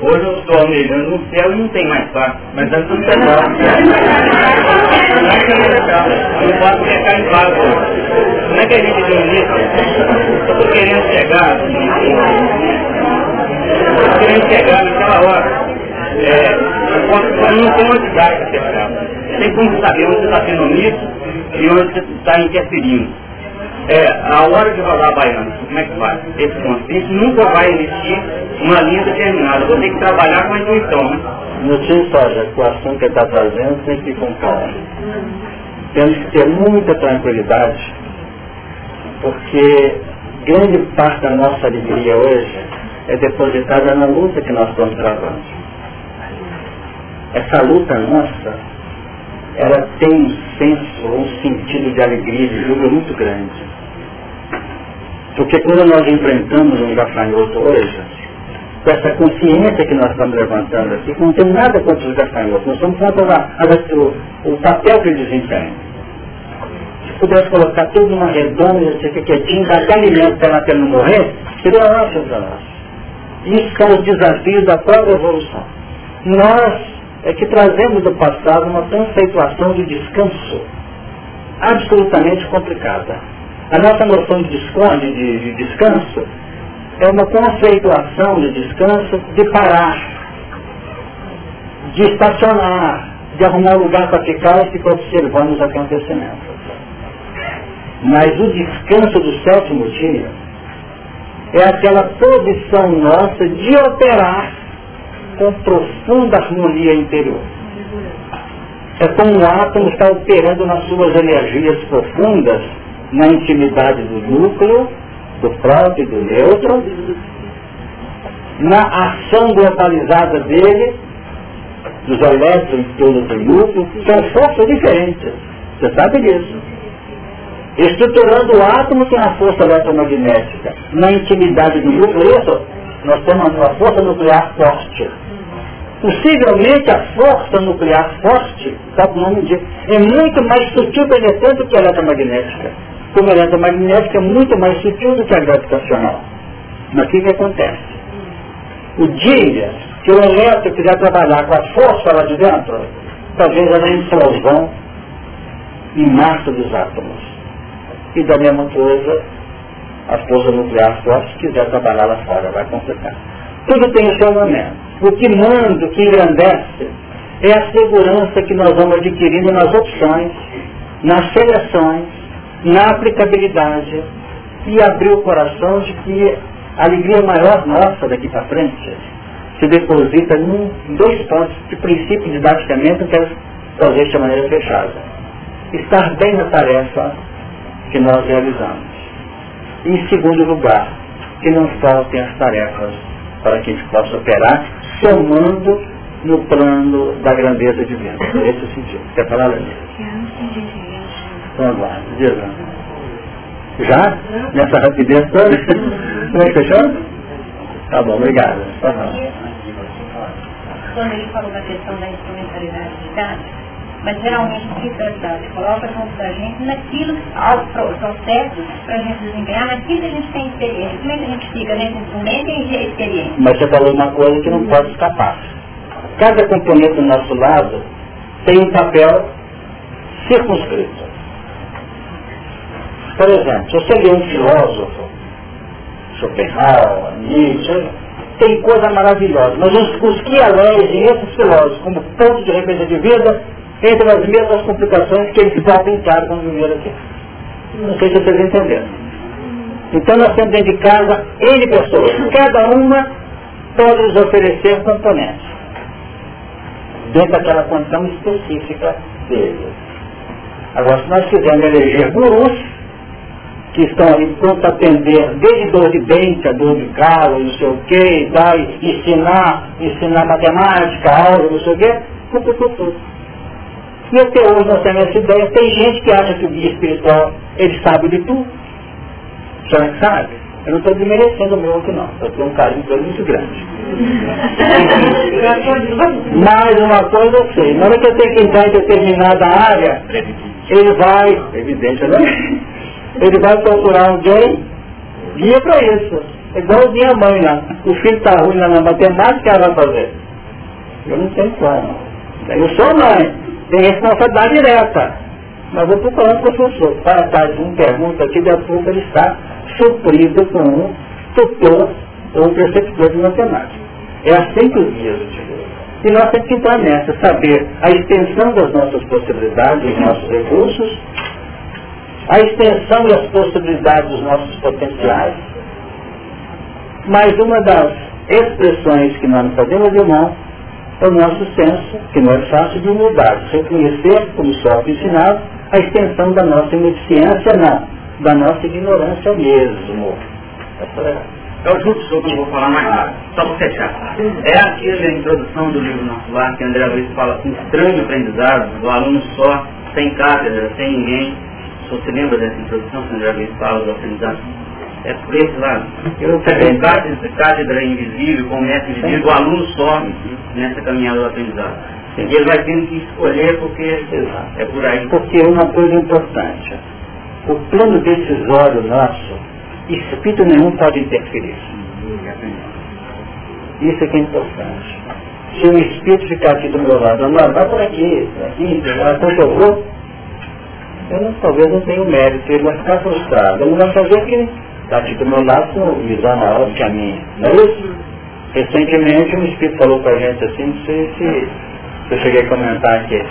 Hoje eu estou almejando no céu e não tem mais paz. Mas antes não pecava. Eu não posso pecar em paz hoje. Como é que a gente administra? Eu estou querendo chegar. Estou querendo chegar naquela hora. É, eu não tenho onde dar essa questão. Tem como saber onde você está sendo omisso e onde você está interferindo. É, a hora de rodar a baiana, como é que vai? Esse consciente nunca vai existir uma linha determinada. Vou ter que trabalhar com a intuição, né? Notícia, olha, que o assunto que está trazendo tem que calma. Temos que ter muita tranquilidade, porque grande parte da nossa alegria hoje é depositada na luta que nós estamos travando. Essa luta nossa, ela tem um senso, um sentido de alegria, de júbilo muito grande. Porque quando nós enfrentamos um gafanhoto hoje, com essa consciência que nós estamos levantando aqui, não tem nada contra os gafanhotos, nós estamos contra o, papel que eles desempenham. Se pudesse colocar tudo numa redonda, o que, quietinho, dar até alimento para ela não morrer, seria ótimo para nós. Isso são os desafios da própria evolução. Nós é que trazemos do passado uma conceituação de descanso absolutamente complicada. A nossa noção de, de, de, de descanso é uma conceituação de descanso de parar, de estacionar, de arrumar um lugar para ficar e ficar observando os acontecimentos. Mas o descanso do sétimo dia é aquela posição nossa de operar com profunda harmonia interior. É como um átomo está operando nas suas energias profundas, na intimidade do núcleo, do próprio e do neutro, na ação globalizada dele, dos elétrons em torno do núcleo, são forças diferentes. Você sabe disso. Estruturando o átomo tem a força eletromagnética. Na intimidade do núcleo, nós temos uma força nuclear forte. Possivelmente a força nuclear forte, sabe o nome disso, é muito mais sutil penetrante que a eletromagnética. Como a eletromagnética é muito mais sutil do que a gravitacional. Mas o que, que acontece? O dia que o elétron quiser trabalhar com a força lá de dentro, talvez ela implosão em massa dos átomos. E da mesma coisa, a força nuclear forte, se quiser trabalhar lá fora, vai completar. Tudo tem o seu momento. O que manda, o que engrandece, é a segurança que nós vamos adquirindo nas opções, nas seleções, na aplicabilidade e abrir o coração de que a alegria maior nossa daqui para frente se deposita em dois pontos de princípio didaticamente que quero fazer de maneira fechada. Estar bem na tarefa que nós realizamos. E, em segundo lugar, que não faltem as tarefas para que a gente possa operar, somando no plano da grandeza divina. Esse é o sentido. Quer falar, Lenir? Vamos lá, diga. Já? Nessa rapidez toda? Estão fechando? Tá bom, obrigado. Quando ele falou da questão da instrumentalidade mas geralmente o que verdade coloca junto da gente naquilo, ao processo, para a gente desempenhar naquilo que a gente tem experiência. Como é que a gente fica nesse instrumento e experiência? Mas você falou uma coisa que não pode escapar. Cada componente do nosso lado tem um papel circunscrito. Por exemplo, se você lê um filósofo, Schopenhauer, Nietzsche, tem coisa maravilhosa, mas os, os que elegem esses filósofos como ponto de referência de vida entre as mesmas complicações que eles próprios encaram quando viveram aqui. Não sei se vocês entenderam. Então nós temos dentro de casa N pessoas. Cada uma pode nos oferecer componentes. Dentro daquela condição específica deles. Agora, se nós quisermos eleger gurus, que estão ali prontos a atender, desde dor de dente, a dor de calo, não sei o quê, e tal, ensinar, ensinar matemática, aula, não sei o quê, tudo, tudo, tudo. E até hoje nós temos essa ideia. Tem gente que acha que o guia espiritual, ele sabe de tudo. Só que sabe. Eu não estou desmerecendo o meu aqui não. Eu tenho um carinho por ele muito grande. Mas uma coisa eu sei. Na hora que eu tenho que entrar em determinada área, ele vai, evidente, né? Ele vai procurar alguém guia para isso. É igualzinho a mãe lá. O filho está ruim lá na matemática, ela vai fazer. Eu não tenho como. Eu sou mãe tem responsabilidade direta. Mas vou procurar um professor. Para trás uma pergunta aqui, de a pouco ele está suprido com um tutor ou preceptor de matemática. É assim que os dias E nós temos que entrar nessa, saber a extensão das nossas possibilidades, dos nossos recursos, a extensão e as possibilidades dos nossos potenciais. Mas uma das expressões que nós não podemos, irmão, é o nosso senso, que não é fácil, de humildade. Reconhecer, como Sócrates ensinava, a extensão da nossa ineficiência, não, da nossa ignorância mesmo. É o junto sobre que eu vou falar mais nada, só para fechar. É aquela introdução do livro Nosso Lar que André Luiz fala com estranho aprendizado, do aluno só, sem cátedra, sem ninguém. Você lembra dessa introdução que André Luiz fala do aprendizado? É por esse lado. Eu tenho cátedra, cátedra invisível, com mestre invisível, o aluno só nessa caminhada do aprendizado. E ele vai tendo que escolher porque é por aí. Porque uma coisa importante, o plano decisório nosso, espírito nenhum pode interferir. Isso é que é importante. Se o espírito ficar aqui do meu lado, não, vai por aqui, aqui, então eu vou, eu não, talvez não tenha o mérito, ele vai ficar frustrado. Ele vai fazer que está aqui do meu lado com visão maior do que a minha. Não é isso? Recentemente um espírito falou para a gente assim, não sei se eu cheguei a comentar aqui.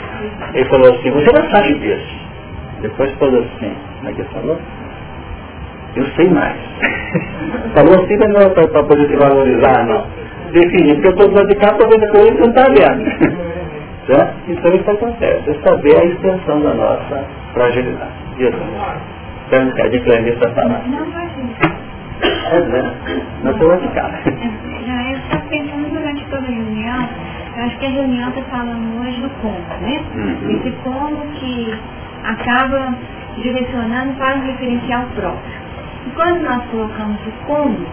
Ele falou assim, você não sabe disso. Depois falou assim, como é que ele falou? Eu sei mais. falou assim, mas não é para poder se valorizar, não. definir, porque eu estou do lado de cá, estou vendo coisa que não está vendo. certo? Então isso acontece, é saber a extensão da nossa fragilidade. Jesus. Então, a gente vai ver essa palavra. Não, imagina. É, né? Não estou de cá. É, eu estava pensando durante toda a reunião, eu acho que a reunião está falando hoje do como, né? Uhum. Esse como que acaba direcionando para um referencial próprio. E quando nós colocamos o como,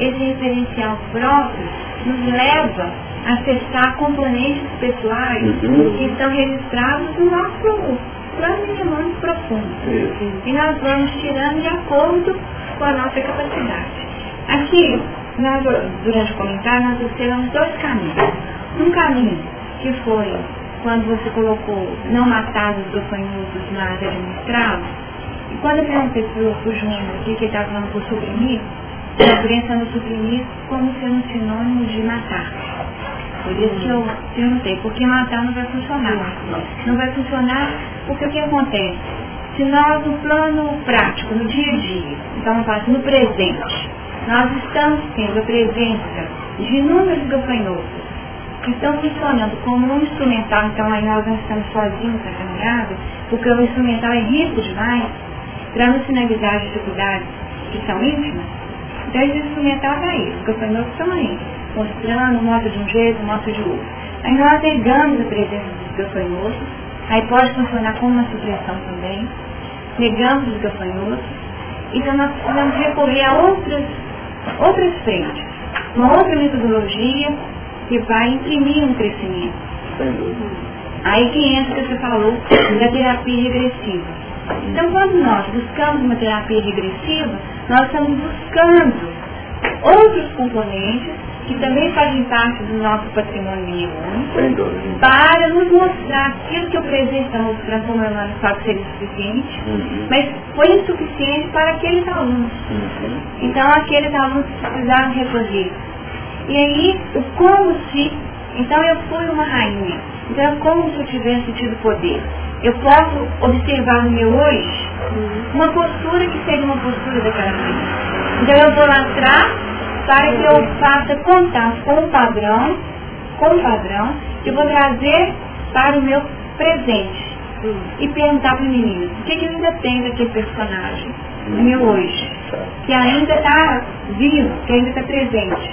esse referencial próprio nos leva a acessar componentes pessoais uhum. que estão registrados no nosso plano mnemônico profundo. Uhum. E nós vamos tirando de acordo com a nossa capacidade. Aqui, nós, durante o comentário, nós observamos dois caminhos. Um caminho que foi quando você colocou não matar os gafanhotos na área administrada, e quando eu perguntei para o Júnior o que ele estava falando por suprimir, a crença no suprimir como sendo um sinônimo de matar. Por isso que eu perguntei, porque matar não vai funcionar. Não vai funcionar porque o que acontece? Se nós, no plano prático, no dia a dia, então no presente, nós estamos tendo a presença de inúmeros gafanhotos que estão funcionando como um instrumental, então aí nós não estamos sozinhos na caminhada, porque o instrumental é rico demais para nos sinalizar as dificuldades que são íntimas. Então esse instrumental está aí, os gafanhotos estão aí, mostrando, mostra de um jeito, mostra de outro. Aí nós negamos a presença dos gafanhotos, aí pode funcionar como uma supressão também, negamos os gafanhotos, então nós precisamos recorrer a outras, outras frentes, uma outra metodologia que vai imprimir um crescimento. Aí que entra o que você falou da terapia regressiva. Então, quando nós buscamos uma terapia regressiva, nós estamos buscando outros componentes que também fazem parte do nosso patrimônio mnemônico, para nos mostrar aquilo que o presente está mostrando como é não sabe ser suficiente, uhum. mas foi insuficiente para aqueles alunos. Uhum. Então aqueles alunos precisaram recorrer. E aí, o como se, então eu fui uma rainha, então é como se eu tivesse tido poder. Eu posso observar no meu hoje uma postura que seja uma postura daquela rainha. Então eu vou lá atrás para que eu faça contato com o padrão, com o padrão, que eu vou trazer para o meu presente. E perguntar para o menino, o que, que ainda tem daquele personagem, meu hoje, que ainda está vivo, que ainda está presente.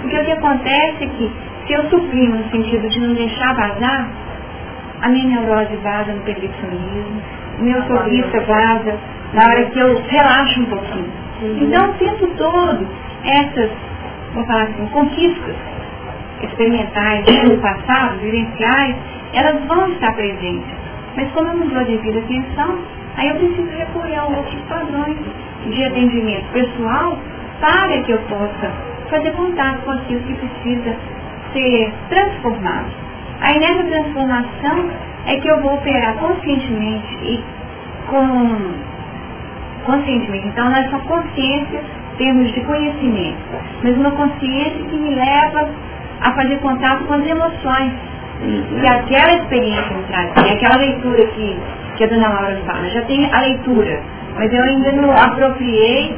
Porque o que acontece é que, se eu suprimo no sentido de não deixar vazar, a minha neurose vaza no perfeccionismo, o meu sorriso vaza na hora que eu relaxo um pouquinho. Então, o tempo todo, essas, vamos falar assim, conquistas experimentais do passado, vivenciais, elas vão estar presentes. Mas como eu não dou devida atenção, aí eu preciso recorrer a outros padrões de atendimento pessoal para que eu possa fazer contato com aquilo que precisa ser transformado. Aí nessa transformação é que eu vou operar conscientemente e com conscientemente. Então nessa consciência termos de conhecimento, mas uma consciência que me leva a fazer contato com as emoções. Uhum. Que aquela experiência me traz, e aquela leitura que, que a dona Laura fala, já tem a leitura, mas eu ainda não apropriei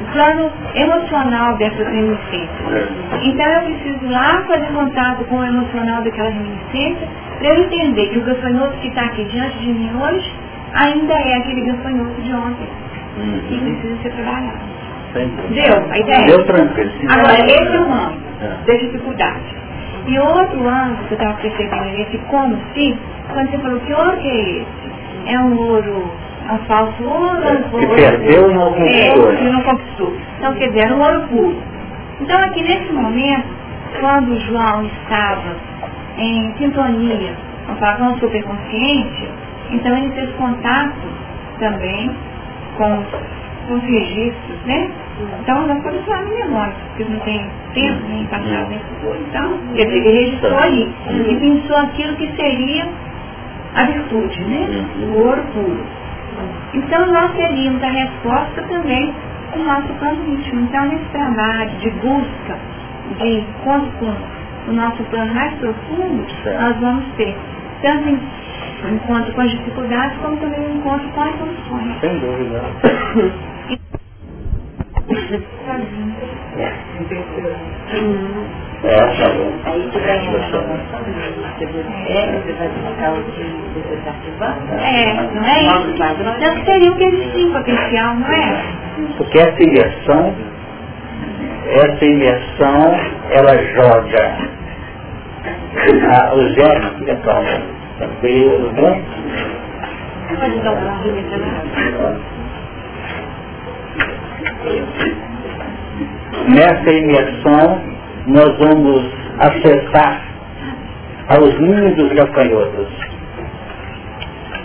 o plano emocional dessa reminiscência. É. Então eu preciso lá fazer contato com o emocional daquela reminiscência para eu entender que o gafanhoto que está aqui diante de mim hoje ainda é aquele gafanhoto de ontem uhum. e precisa ser trabalhado. Deu a ideia? Deu tranquilo. Agora, esse é o ângulo é. da dificuldade. E outro ângulo que eu estava percebendo esse como se, quando você falou que ouro que é esse? É um ouro, é um falso ouro, é, um ouro. Que perdeu e não conquistou. É, que não conquistou. Então, quer dizer, era um ouro puro. Então, aqui nesse momento, quando o João estava em sintonia, com o superconsciente, então ele fez contato também com os registros, né? Então, nós podemos falar em memória, porque não tem tempo, nem passado, nem futuro. Então, ele registrou ali e pensou aquilo que seria a virtude, né? O ouro puro. Então, nós teríamos a resposta também com o nosso plano íntimo. Então, nesse trabalho de busca, de encontro com o nosso plano mais profundo, nós vamos ter tanto encontro com as dificuldades, como também um encontro com as soluções. Sem dúvida. É, tá bom. Aí tu ganha uma informação do seguro é, você vai buscar o que você está ativando. É, não é isso? Tanto seria o que eles tinham potencial, não é? Porque essa imersão, essa imersão, ela joga ah, os genes, então, tranquilo, né? Pode dar uma Nessa imersão, nós vamos acessar aos ninhos dos gafanhotos.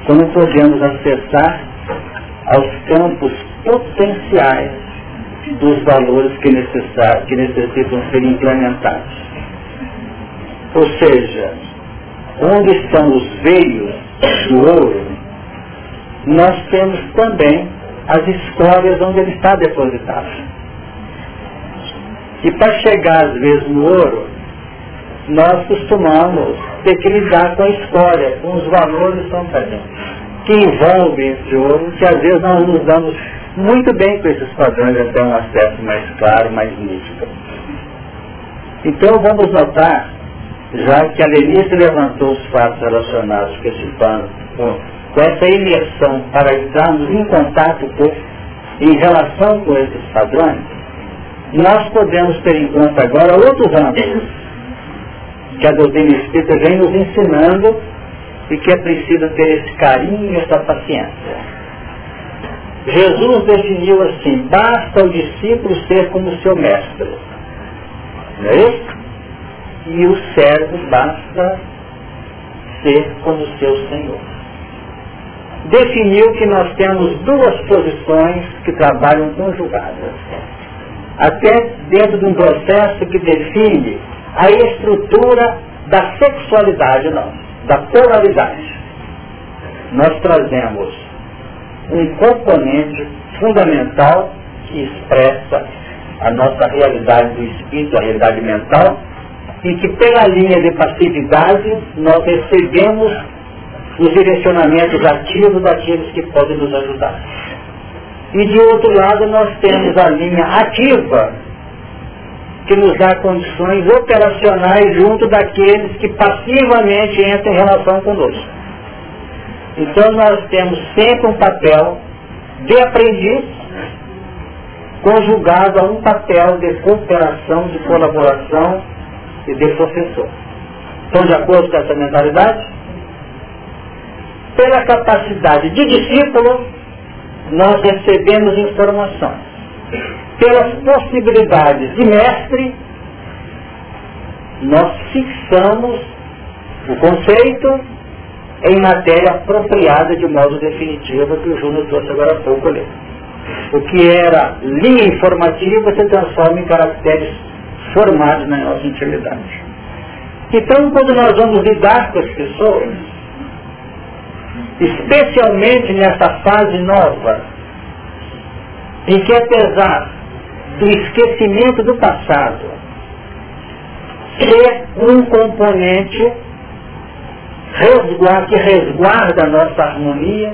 Como podemos acessar aos campos potenciais dos valores que, que necessitam ser implementados. Ou seja, onde estão os veios do ouro, nós temos também as escórias onde ele está depositado. E para chegar às vezes no ouro, nós costumamos ter que lidar com a escória, com os valores tão presentes, que envolvem esse ouro, que às vezes nós nos damos muito bem com esses padrões até um acesso mais claro, mais nítido. Então vamos notar, já que a Lenice levantou os fatos relacionados com esse pano, com, essa imersão para entrarmos em contato com, em relação com esses padrões, nós podemos ter em conta agora outros âmbitos que a doutrina espírita vem nos ensinando e que é preciso ter esse carinho e essa paciência. Jesus definiu assim, basta o discípulo ser como seu mestre. Não é isso? E o servo basta ser como seu Senhor. Definiu que nós temos duas posições que trabalham conjugadas até dentro de um processo que define a estrutura da sexualidade, não, da polaridade. Nós trazemos um componente fundamental que expressa a nossa realidade do espírito, a realidade mental, e que pela linha de passividade nós recebemos os direcionamentos ativos daqueles que podem nos ajudar. E de outro lado nós temos a linha ativa, que nos dá condições operacionais junto daqueles que passivamente entram em relação conosco. Então nós temos sempre um papel de aprendiz conjugado a um papel de cooperação, de colaboração e de professor. Estão de acordo com essa mentalidade? Pela capacidade de discípulo, nós recebemos informações. Pelas possibilidades de mestre, nós fixamos o conceito em matéria apropriada de modo definitivo que o Júnior trouxe agora há pouco ali. O que era linha informativa se transforma em caracteres formados na nossa intimidade. Então, quando nós vamos lidar com as pessoas, especialmente nessa fase nova, em que apesar do esquecimento do passado ser um componente que resguarda a nossa harmonia,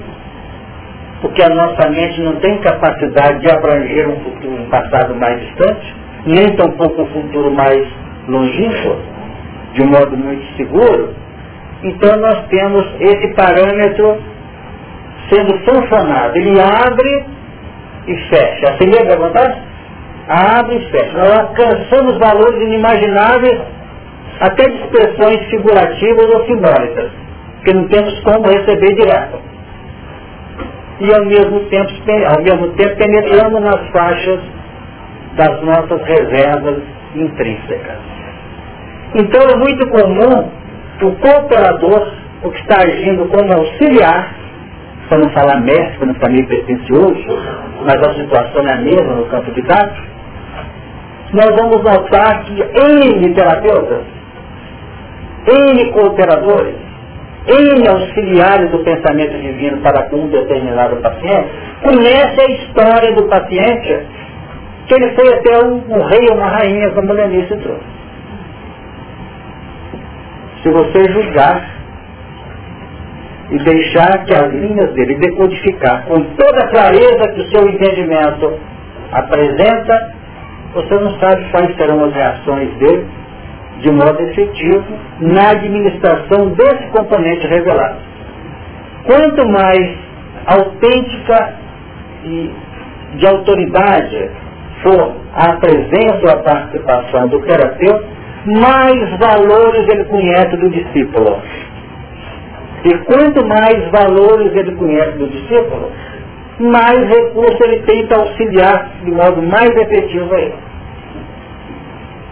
porque a nossa mente não tem capacidade de abranger um futuro, um passado mais distante, nem tampouco um futuro mais longínquo, de um modo muito seguro, então nós temos esse parâmetro sendo funcionado. Ele abre e fecha. Assim lembra acontece? Abre e fecha. Nós alcançamos valores inimagináveis até de expressões figurativas ou simbólicas, que não temos como receber direto. E ao mesmo tempo, ao mesmo tempo penetramos nas faixas das nossas reservas intrínsecas. Então é muito comum o cooperador, o que está agindo como auxiliar, para não falar mestre, para não falar meio pretencioso, mas a situação é a mesma no campo de dados, nós vamos notar que N terapeutas, N cooperadores, N auxiliares do pensamento divino para com um determinado paciente, conhece a história do paciente, que ele foi até um, um rei ou uma rainha, como o Lenice trouxe se você julgar e deixar que as linhas dele decodificar com toda a clareza que o seu entendimento apresenta, você não sabe quais serão as reações dele de modo efetivo na administração desse componente revelado. Quanto mais autêntica e de autoridade for a presença ou a participação do terapeuta, mais valores ele conhece do discípulo. E quanto mais valores ele conhece do discípulo, mais recurso ele tem para auxiliar de modo mais efetivo a ele.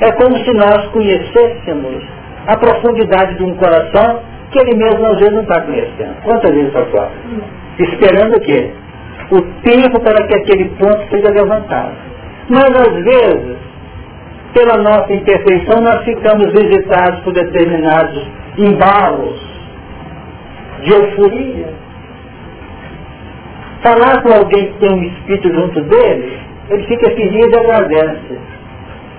É como se nós conhecêssemos a profundidade de um coração que ele mesmo às vezes não está conhecendo. Quantas vezes fora? Esperando o quê? O tempo para que aquele ponto seja levantado. Mas às vezes, pela nossa imperfeição, nós ficamos visitados por determinados embalos de euforia. Falar com alguém que tem um espírito junto dele, ele fica feliz e agradece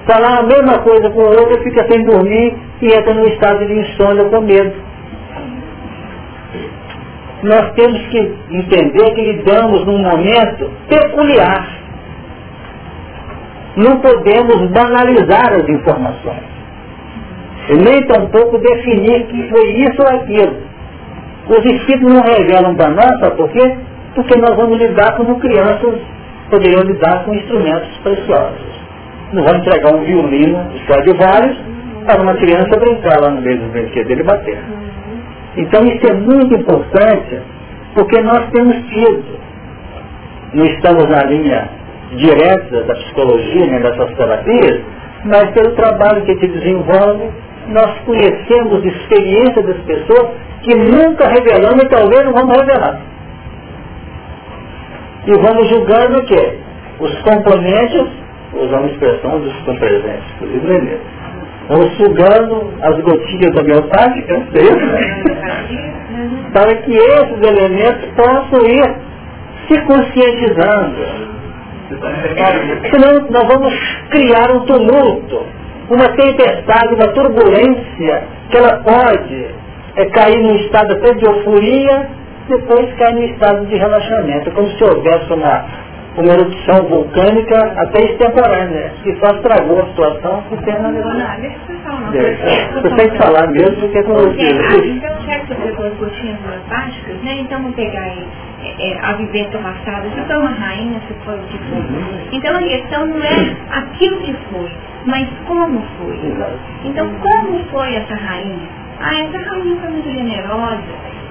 falar a mesma coisa com o outro, fica sem dormir e entra num estado de insônia com medo. Nós temos que entender que lidamos num momento peculiar. Não podemos banalizar as informações. E nem tampouco definir que foi isso ou aquilo. Os espíritos não revelam para nós, sabe por quê? Porque nós vamos lidar como crianças poderiam lidar com instrumentos preciosos não vai entregar um violino de vários para uma criança brincar lá no meio dos brinquedos dele bater. Então isso é muito importante, porque nós temos tido, não estamos na linha direta da psicologia, nem dessas terapias, mas pelo trabalho que te desenvolve, nós conhecemos experiência das pessoas que nunca revelamos e talvez não vamos revelar. E vamos julgando o quê? Os componentes uma expressão dos presentes do livro é Vamos sugando as gotinhas homeopáticas para que esses elementos possam ir se conscientizando. Senão nós vamos criar um tumulto, uma tempestade, uma turbulência, que ela pode é, cair num estado até de euforia, depois cair num estado de relaxamento, como se houvesse uma uma erupção vulcânica até extemporânea, que só estragou a situação ter na Você tem que falar mesmo do que é você. Então, já que você gotinhas homeopáticas, né? Então vamos pegar aí é, é, a vivência passada, se foi uma rainha, se foi o que foi. Então a questão não é aquilo que foi, mas como foi. Então como foi essa rainha? Ah, essa rainha foi muito generosa,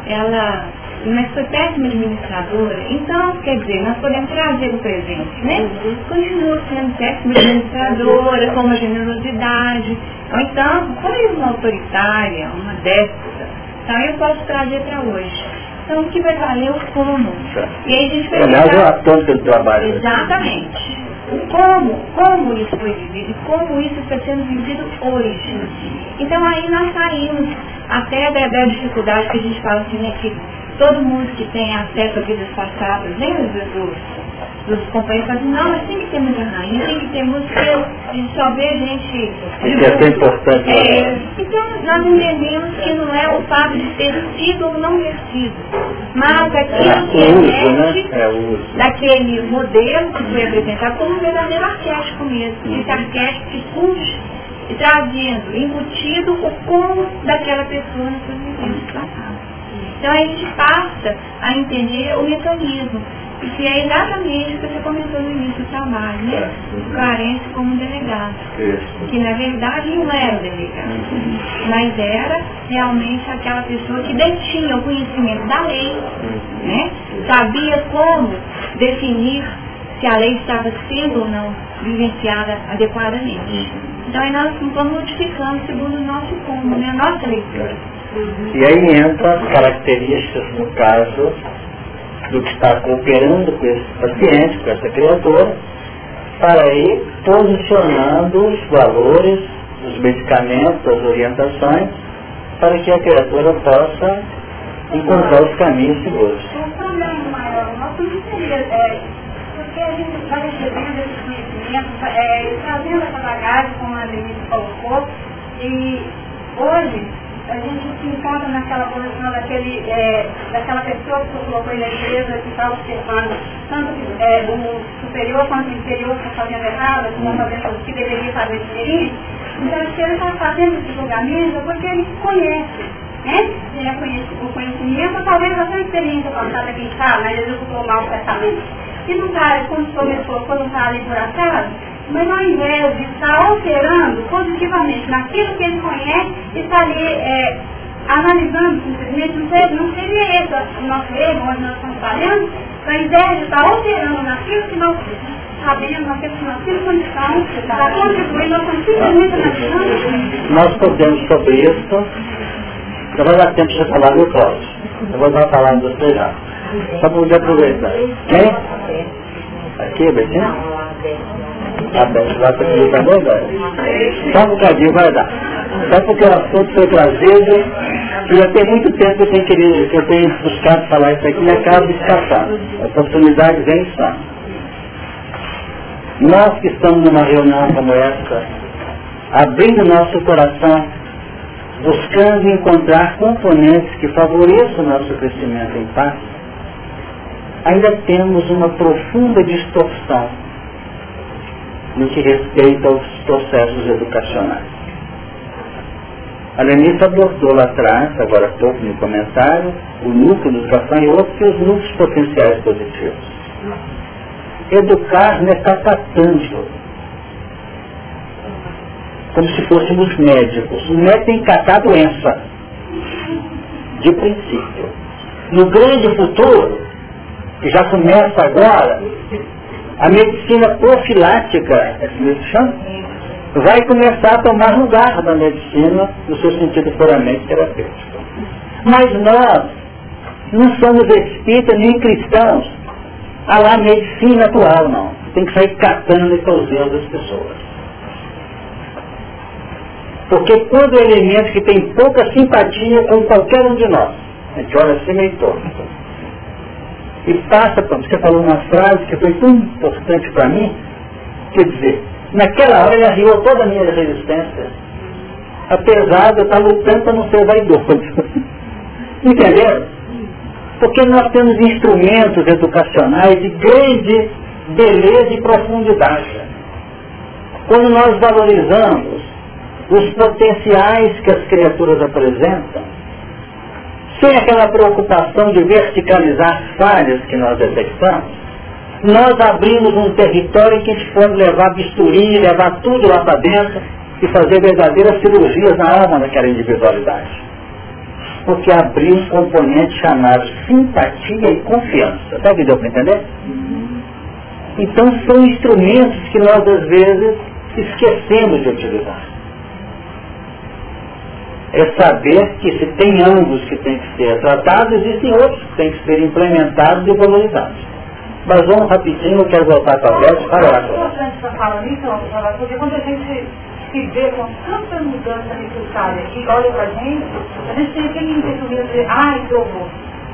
ela mas foi péssima administradora, então, quer dizer, nós podemos trazer o presente, né? Continua sendo péssima administradora, com uma generosidade, ou então, foi uma autoritária, uma déspota, então eu posso trazer para hoje. Então, o que vai valer é o como. E aí a gente vai Aliás, é a ponta do trabalho. Exatamente. Como, como isso foi vivido e como isso está sendo vivido hoje. Então aí nós saímos até da, da dificuldade que a gente fala assim, né, que todo mundo que tem acesso a vidas passadas, lembra dos, dos companheiros falam assim, não, mas tem que ter muita rainha, tem que ter música, a gente só vê gente. Isso é tão importante. É, então nós entendemos que não é o fato de ter sido ou não ter sido, mas aquilo é, que uso, né? é daquele modelo que foi apresentado como um verdadeiro arquétipo mesmo. Esse arquétipo que surge e trazendo, embutido o como daquela pessoa nas suas vivências passadas. Então a gente passa a entender o mecanismo. Que é exatamente o que você comentou no início do trabalho, né? O carente como delegado. Que na verdade não era o delegado, mas era realmente aquela pessoa que detinha o conhecimento da lei, né? Sabia como definir se a lei estava sendo ou não vivenciada adequadamente. Então aí nós vamos modificando segundo o nosso como, né? a nossa leitura. E aí entra as características, no caso, do que está cooperando com esse paciente, com essa criatura, para ir posicionando os valores, os medicamentos, as orientações, para que a criatura possa encontrar os caminhos seguros. O problema maior nosso não é, porque a gente vai recebendo esses conhecimentos, é, trazendo essa bagagem, como a Denise colocou, e hoje a gente se encontra naquela posição daquele, é, daquela pessoa que você colocou na igreja que está observando tanto é, o superior quanto o inferior que está fazendo errado, que está fazendo o que deveria fazer diferente, Então, se ele está fazendo esse julgamento, porque ele conhece, né? Ele é conhecido, o conhecimento, talvez a sua experiência passada, quem sabe, mas ele executou mal o pensamento. E não está, quando começou, quando está ali por acaso, mas ao invés de estar alterando positivamente naquilo que ele conhece, está ali é, analisando simplesmente, não seria, não seria esse o nosso erro, onde nós estamos falhando, ao invés de estar alterando naquilo que nós sabemos, naquilo que nós temos condição, para contribuir, nós estamos simplesmente analisando. Nós podemos sobre isso, eu vou dar tempo de falar do próximo. Eu vou dar a palavra do você já. Só para poder aproveitar. Quem? Aqui, Betinho? A Beth vai pedir também, velho? Só um bocadinho vai dar. Só porque o assunto foi trazido, e já tem muito tempo que eu tenho, que eu tenho buscado falar isso aqui e acabo escapando. A oportunidade vem só. Nós que estamos numa reunião como essa, abrindo nosso coração, buscando encontrar componentes que favoreçam o nosso crescimento em paz, ainda temos uma profunda distorção no que respeita aos processos educacionais. A Lenice abordou lá atrás, agora há pouco no comentário, o núcleo dos gafanhotos e os núcleos potenciais positivos. Educar é catando, como se fôssemos médicos. O médico tem que catar a doença, de princípio. No grande futuro, que já começa agora, a medicina profilática, vai começar a tomar lugar da medicina no seu sentido puramente terapêutico. Mas nós não somos espíritas nem cristãos a lá medicina atual, não. Tem que sair catando e causando das pessoas. Porque é elemento que tem pouca simpatia com qualquer um de nós, a gente olha assim meio torto e passa, você falou uma frase que foi tão importante para mim, quer dizer, naquela hora ele arriou toda a minha resistência, apesar de eu estar lutando para não ser vaidoso. Entenderam? Porque nós temos instrumentos educacionais de grande beleza e profundidade. Quando nós valorizamos os potenciais que as criaturas apresentam, sem aquela preocupação de verticalizar falhas que nós detectamos, nós abrimos um território em que a gente pode levar bisturi, levar tudo lá para dentro e fazer verdadeiras cirurgias na alma daquela individualidade. Porque abriu um componente chamado simpatia e confiança. Tá que deu para entender? Então são instrumentos que nós às vezes esquecemos de utilizar é saber que se tem ângulos que têm que ser tratados, existem outros que têm que ser implementados e valorizados. Mas vamos rapidinho, eu quero voltar para a Beth para lá. Porque quando a gente se vê com tanta mudança necessária e olha para a gente, a gente tem aquele entendimento de, ai, que horror.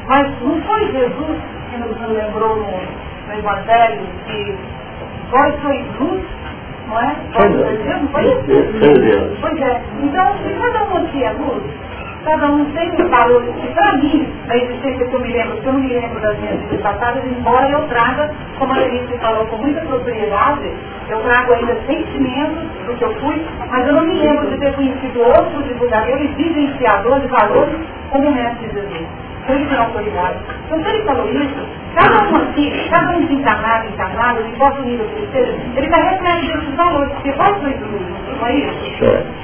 Mas não foi Jesus que nos lembrou no, no Evangelho que vós sois luz não é? Foi Deus, foi isso? Pois é. Então, se cada um aqui é luz, cada um tem um valor que para mim, a existência que eu me lembro, que eu não me lembro das minhas vidas passadas, embora eu traga, como a Denise falou com muita propriedade, eu trago ainda sentimentos do que eu fui, mas eu não me lembro de ter conhecido outros divulgadores, vivenciadores de valores como o mestre Jesus. Ele tem autoridade. Então, se ele falou isso, Cada um aqui, cada um desencarnado, encarnado, importa o nível que ele seja, ele está refletindo esses valores, porque qual foi tudo isso? Não é isso?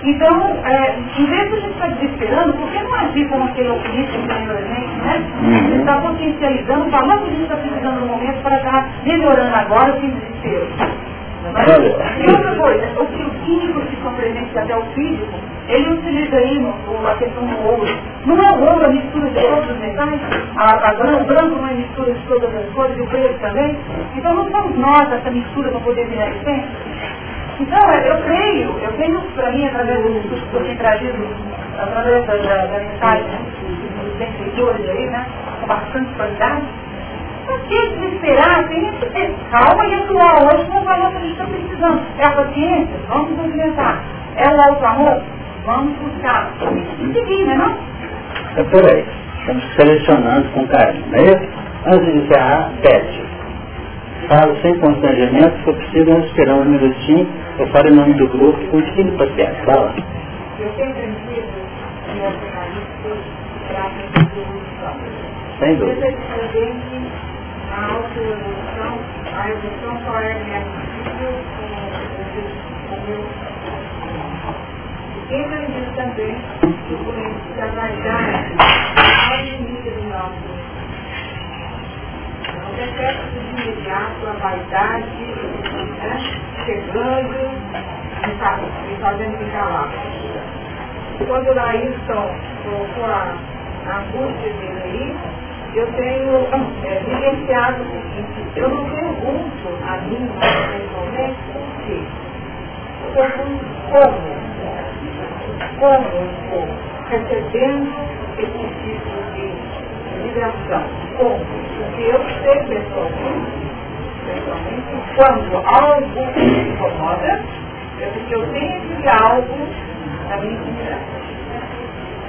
Então, é, em vez de a gente estar desesperando, por que não agir como aquele alquimista que tem a gente, né? Uhum. Está potencializando o valor que a gente está precisando no momento para estar melhorando agora sem desespero. E outra coisa, o que o químico se compreende até o físico, ele utiliza aí a questão do ouro. Não é o ouro a mistura de todos os metais? A, a branco, branco não é mistura de todas as cores, e o preto também? Então não somos nós essa mistura para poder virar essência? Então, eu creio, eu tenho para mim, através estudos que tenho trazido, através da, da, da mensagem dos benfeitores aí, né, com bastante qualidade, por que desesperar? Tem que ter calma e atuar hoje que a gente está precisando. É a paciência? Vamos implementar. É o alto amor? Vamos buscar. E seguir, né não? É por aí. Estamos selecionando com carinho, não é isso? Antes de encerrar, pede. falo sem constrangimento, se for preciso, vamos esperar um minutinho, eu falo em nome do grupo continue o paciente. Fala. Eu tenho aprendido Sem dúvida. A autoevolução, a evolução só é realizível com o meu quem vai também o conhecimento da vaidade ao limite do nosso não detecta de imediato a vaidade né, chegando e fazendo ficar lá. Quando o Laílson colocou a angústia dele aí, eu tenho é, vivenciado o seguinte, eu não pergunto a mim, pessoalmente, por quê? Eu pergunto como como eu estou recebendo esse tipo de vibração. Como? Porque eu sei pessoalmente, pessoalmente quando algo me incomoda, é porque eu tenho esse algo na minha vida.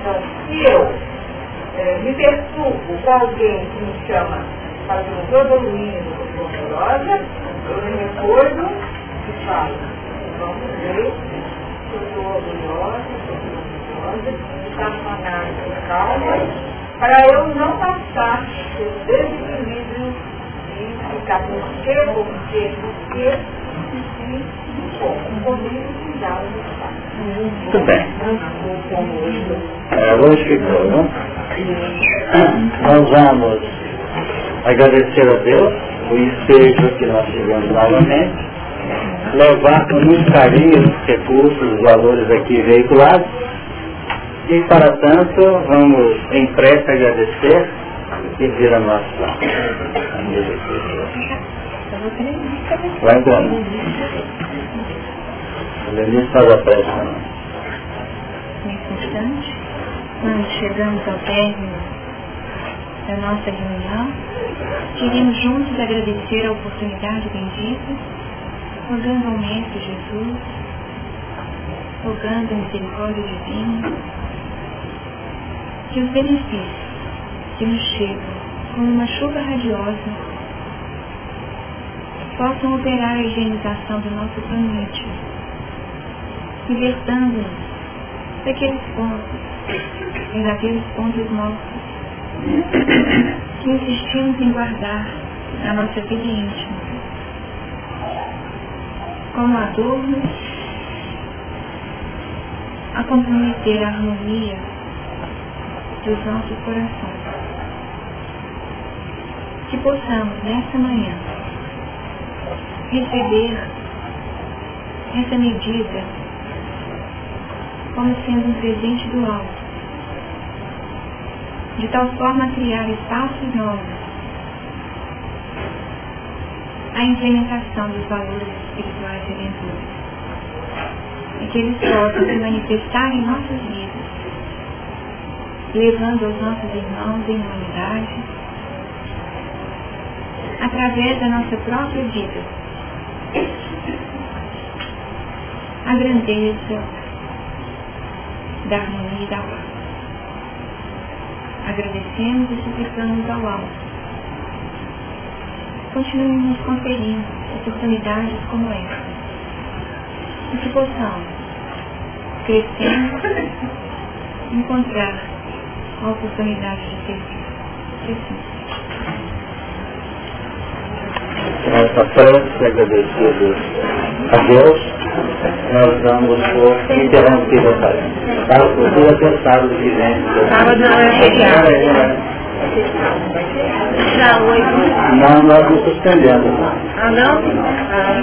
Então, se eu é, me perturbo com alguém que me chama para que eu estou evoluindo, eu estou dolorosa, eu me recordo e falo, vamos ver, eu estou orgulhosa, está com calma, para eu não passar pelo desequilíbrio e ficar por quê, por quê, por quê, e comigo cuidar Muito bem. É, hoje ficou, não? Nós vamos agradecer a Deus o ensejo que nós tivemos novamente, levar com muito carinho os recursos, os valores aqui veiculados, e para tanto, vamos em prece agradecer e pedir a nossa Vai dando. Lenise faz a prece Nesse instante, quando chegamos ao término da nossa reunião, queremos juntos agradecer a oportunidade bendita, rogando ao Mestre Jesus, rogando a misericórdia divina, que os benefícios que nos chegam como uma chuva radiosa possam operar a higienização do nosso planeta, libertando-nos daqueles pontos e daqueles pontos mortos que insistimos em guardar na nossa vida íntima, como adornos a comprometer a harmonia dos nossos corações. Que possamos, nessa manhã, receber essa medida como sendo um presente do alto, de tal forma a criar espaços novos a implementação dos valores espirituais redentores e que eles possam se manifestar em nossas vidas levando aos nossos irmãos em humanidade, através da nossa própria vida, a grandeza da harmonia e da paz. Agradecemos e suplicamos ao alto. Continuemos conferindo oportunidades como esta. E que possamos, crescendo, encontrar a oportunidade de ter Jesus. Essa prece agradecidos a Deus, nós vamos por interromper a tarefa. Tá? Procura até sábado que vem. Sábado não é feriado. Não, nós não suspendemos. Ah, não? Ah.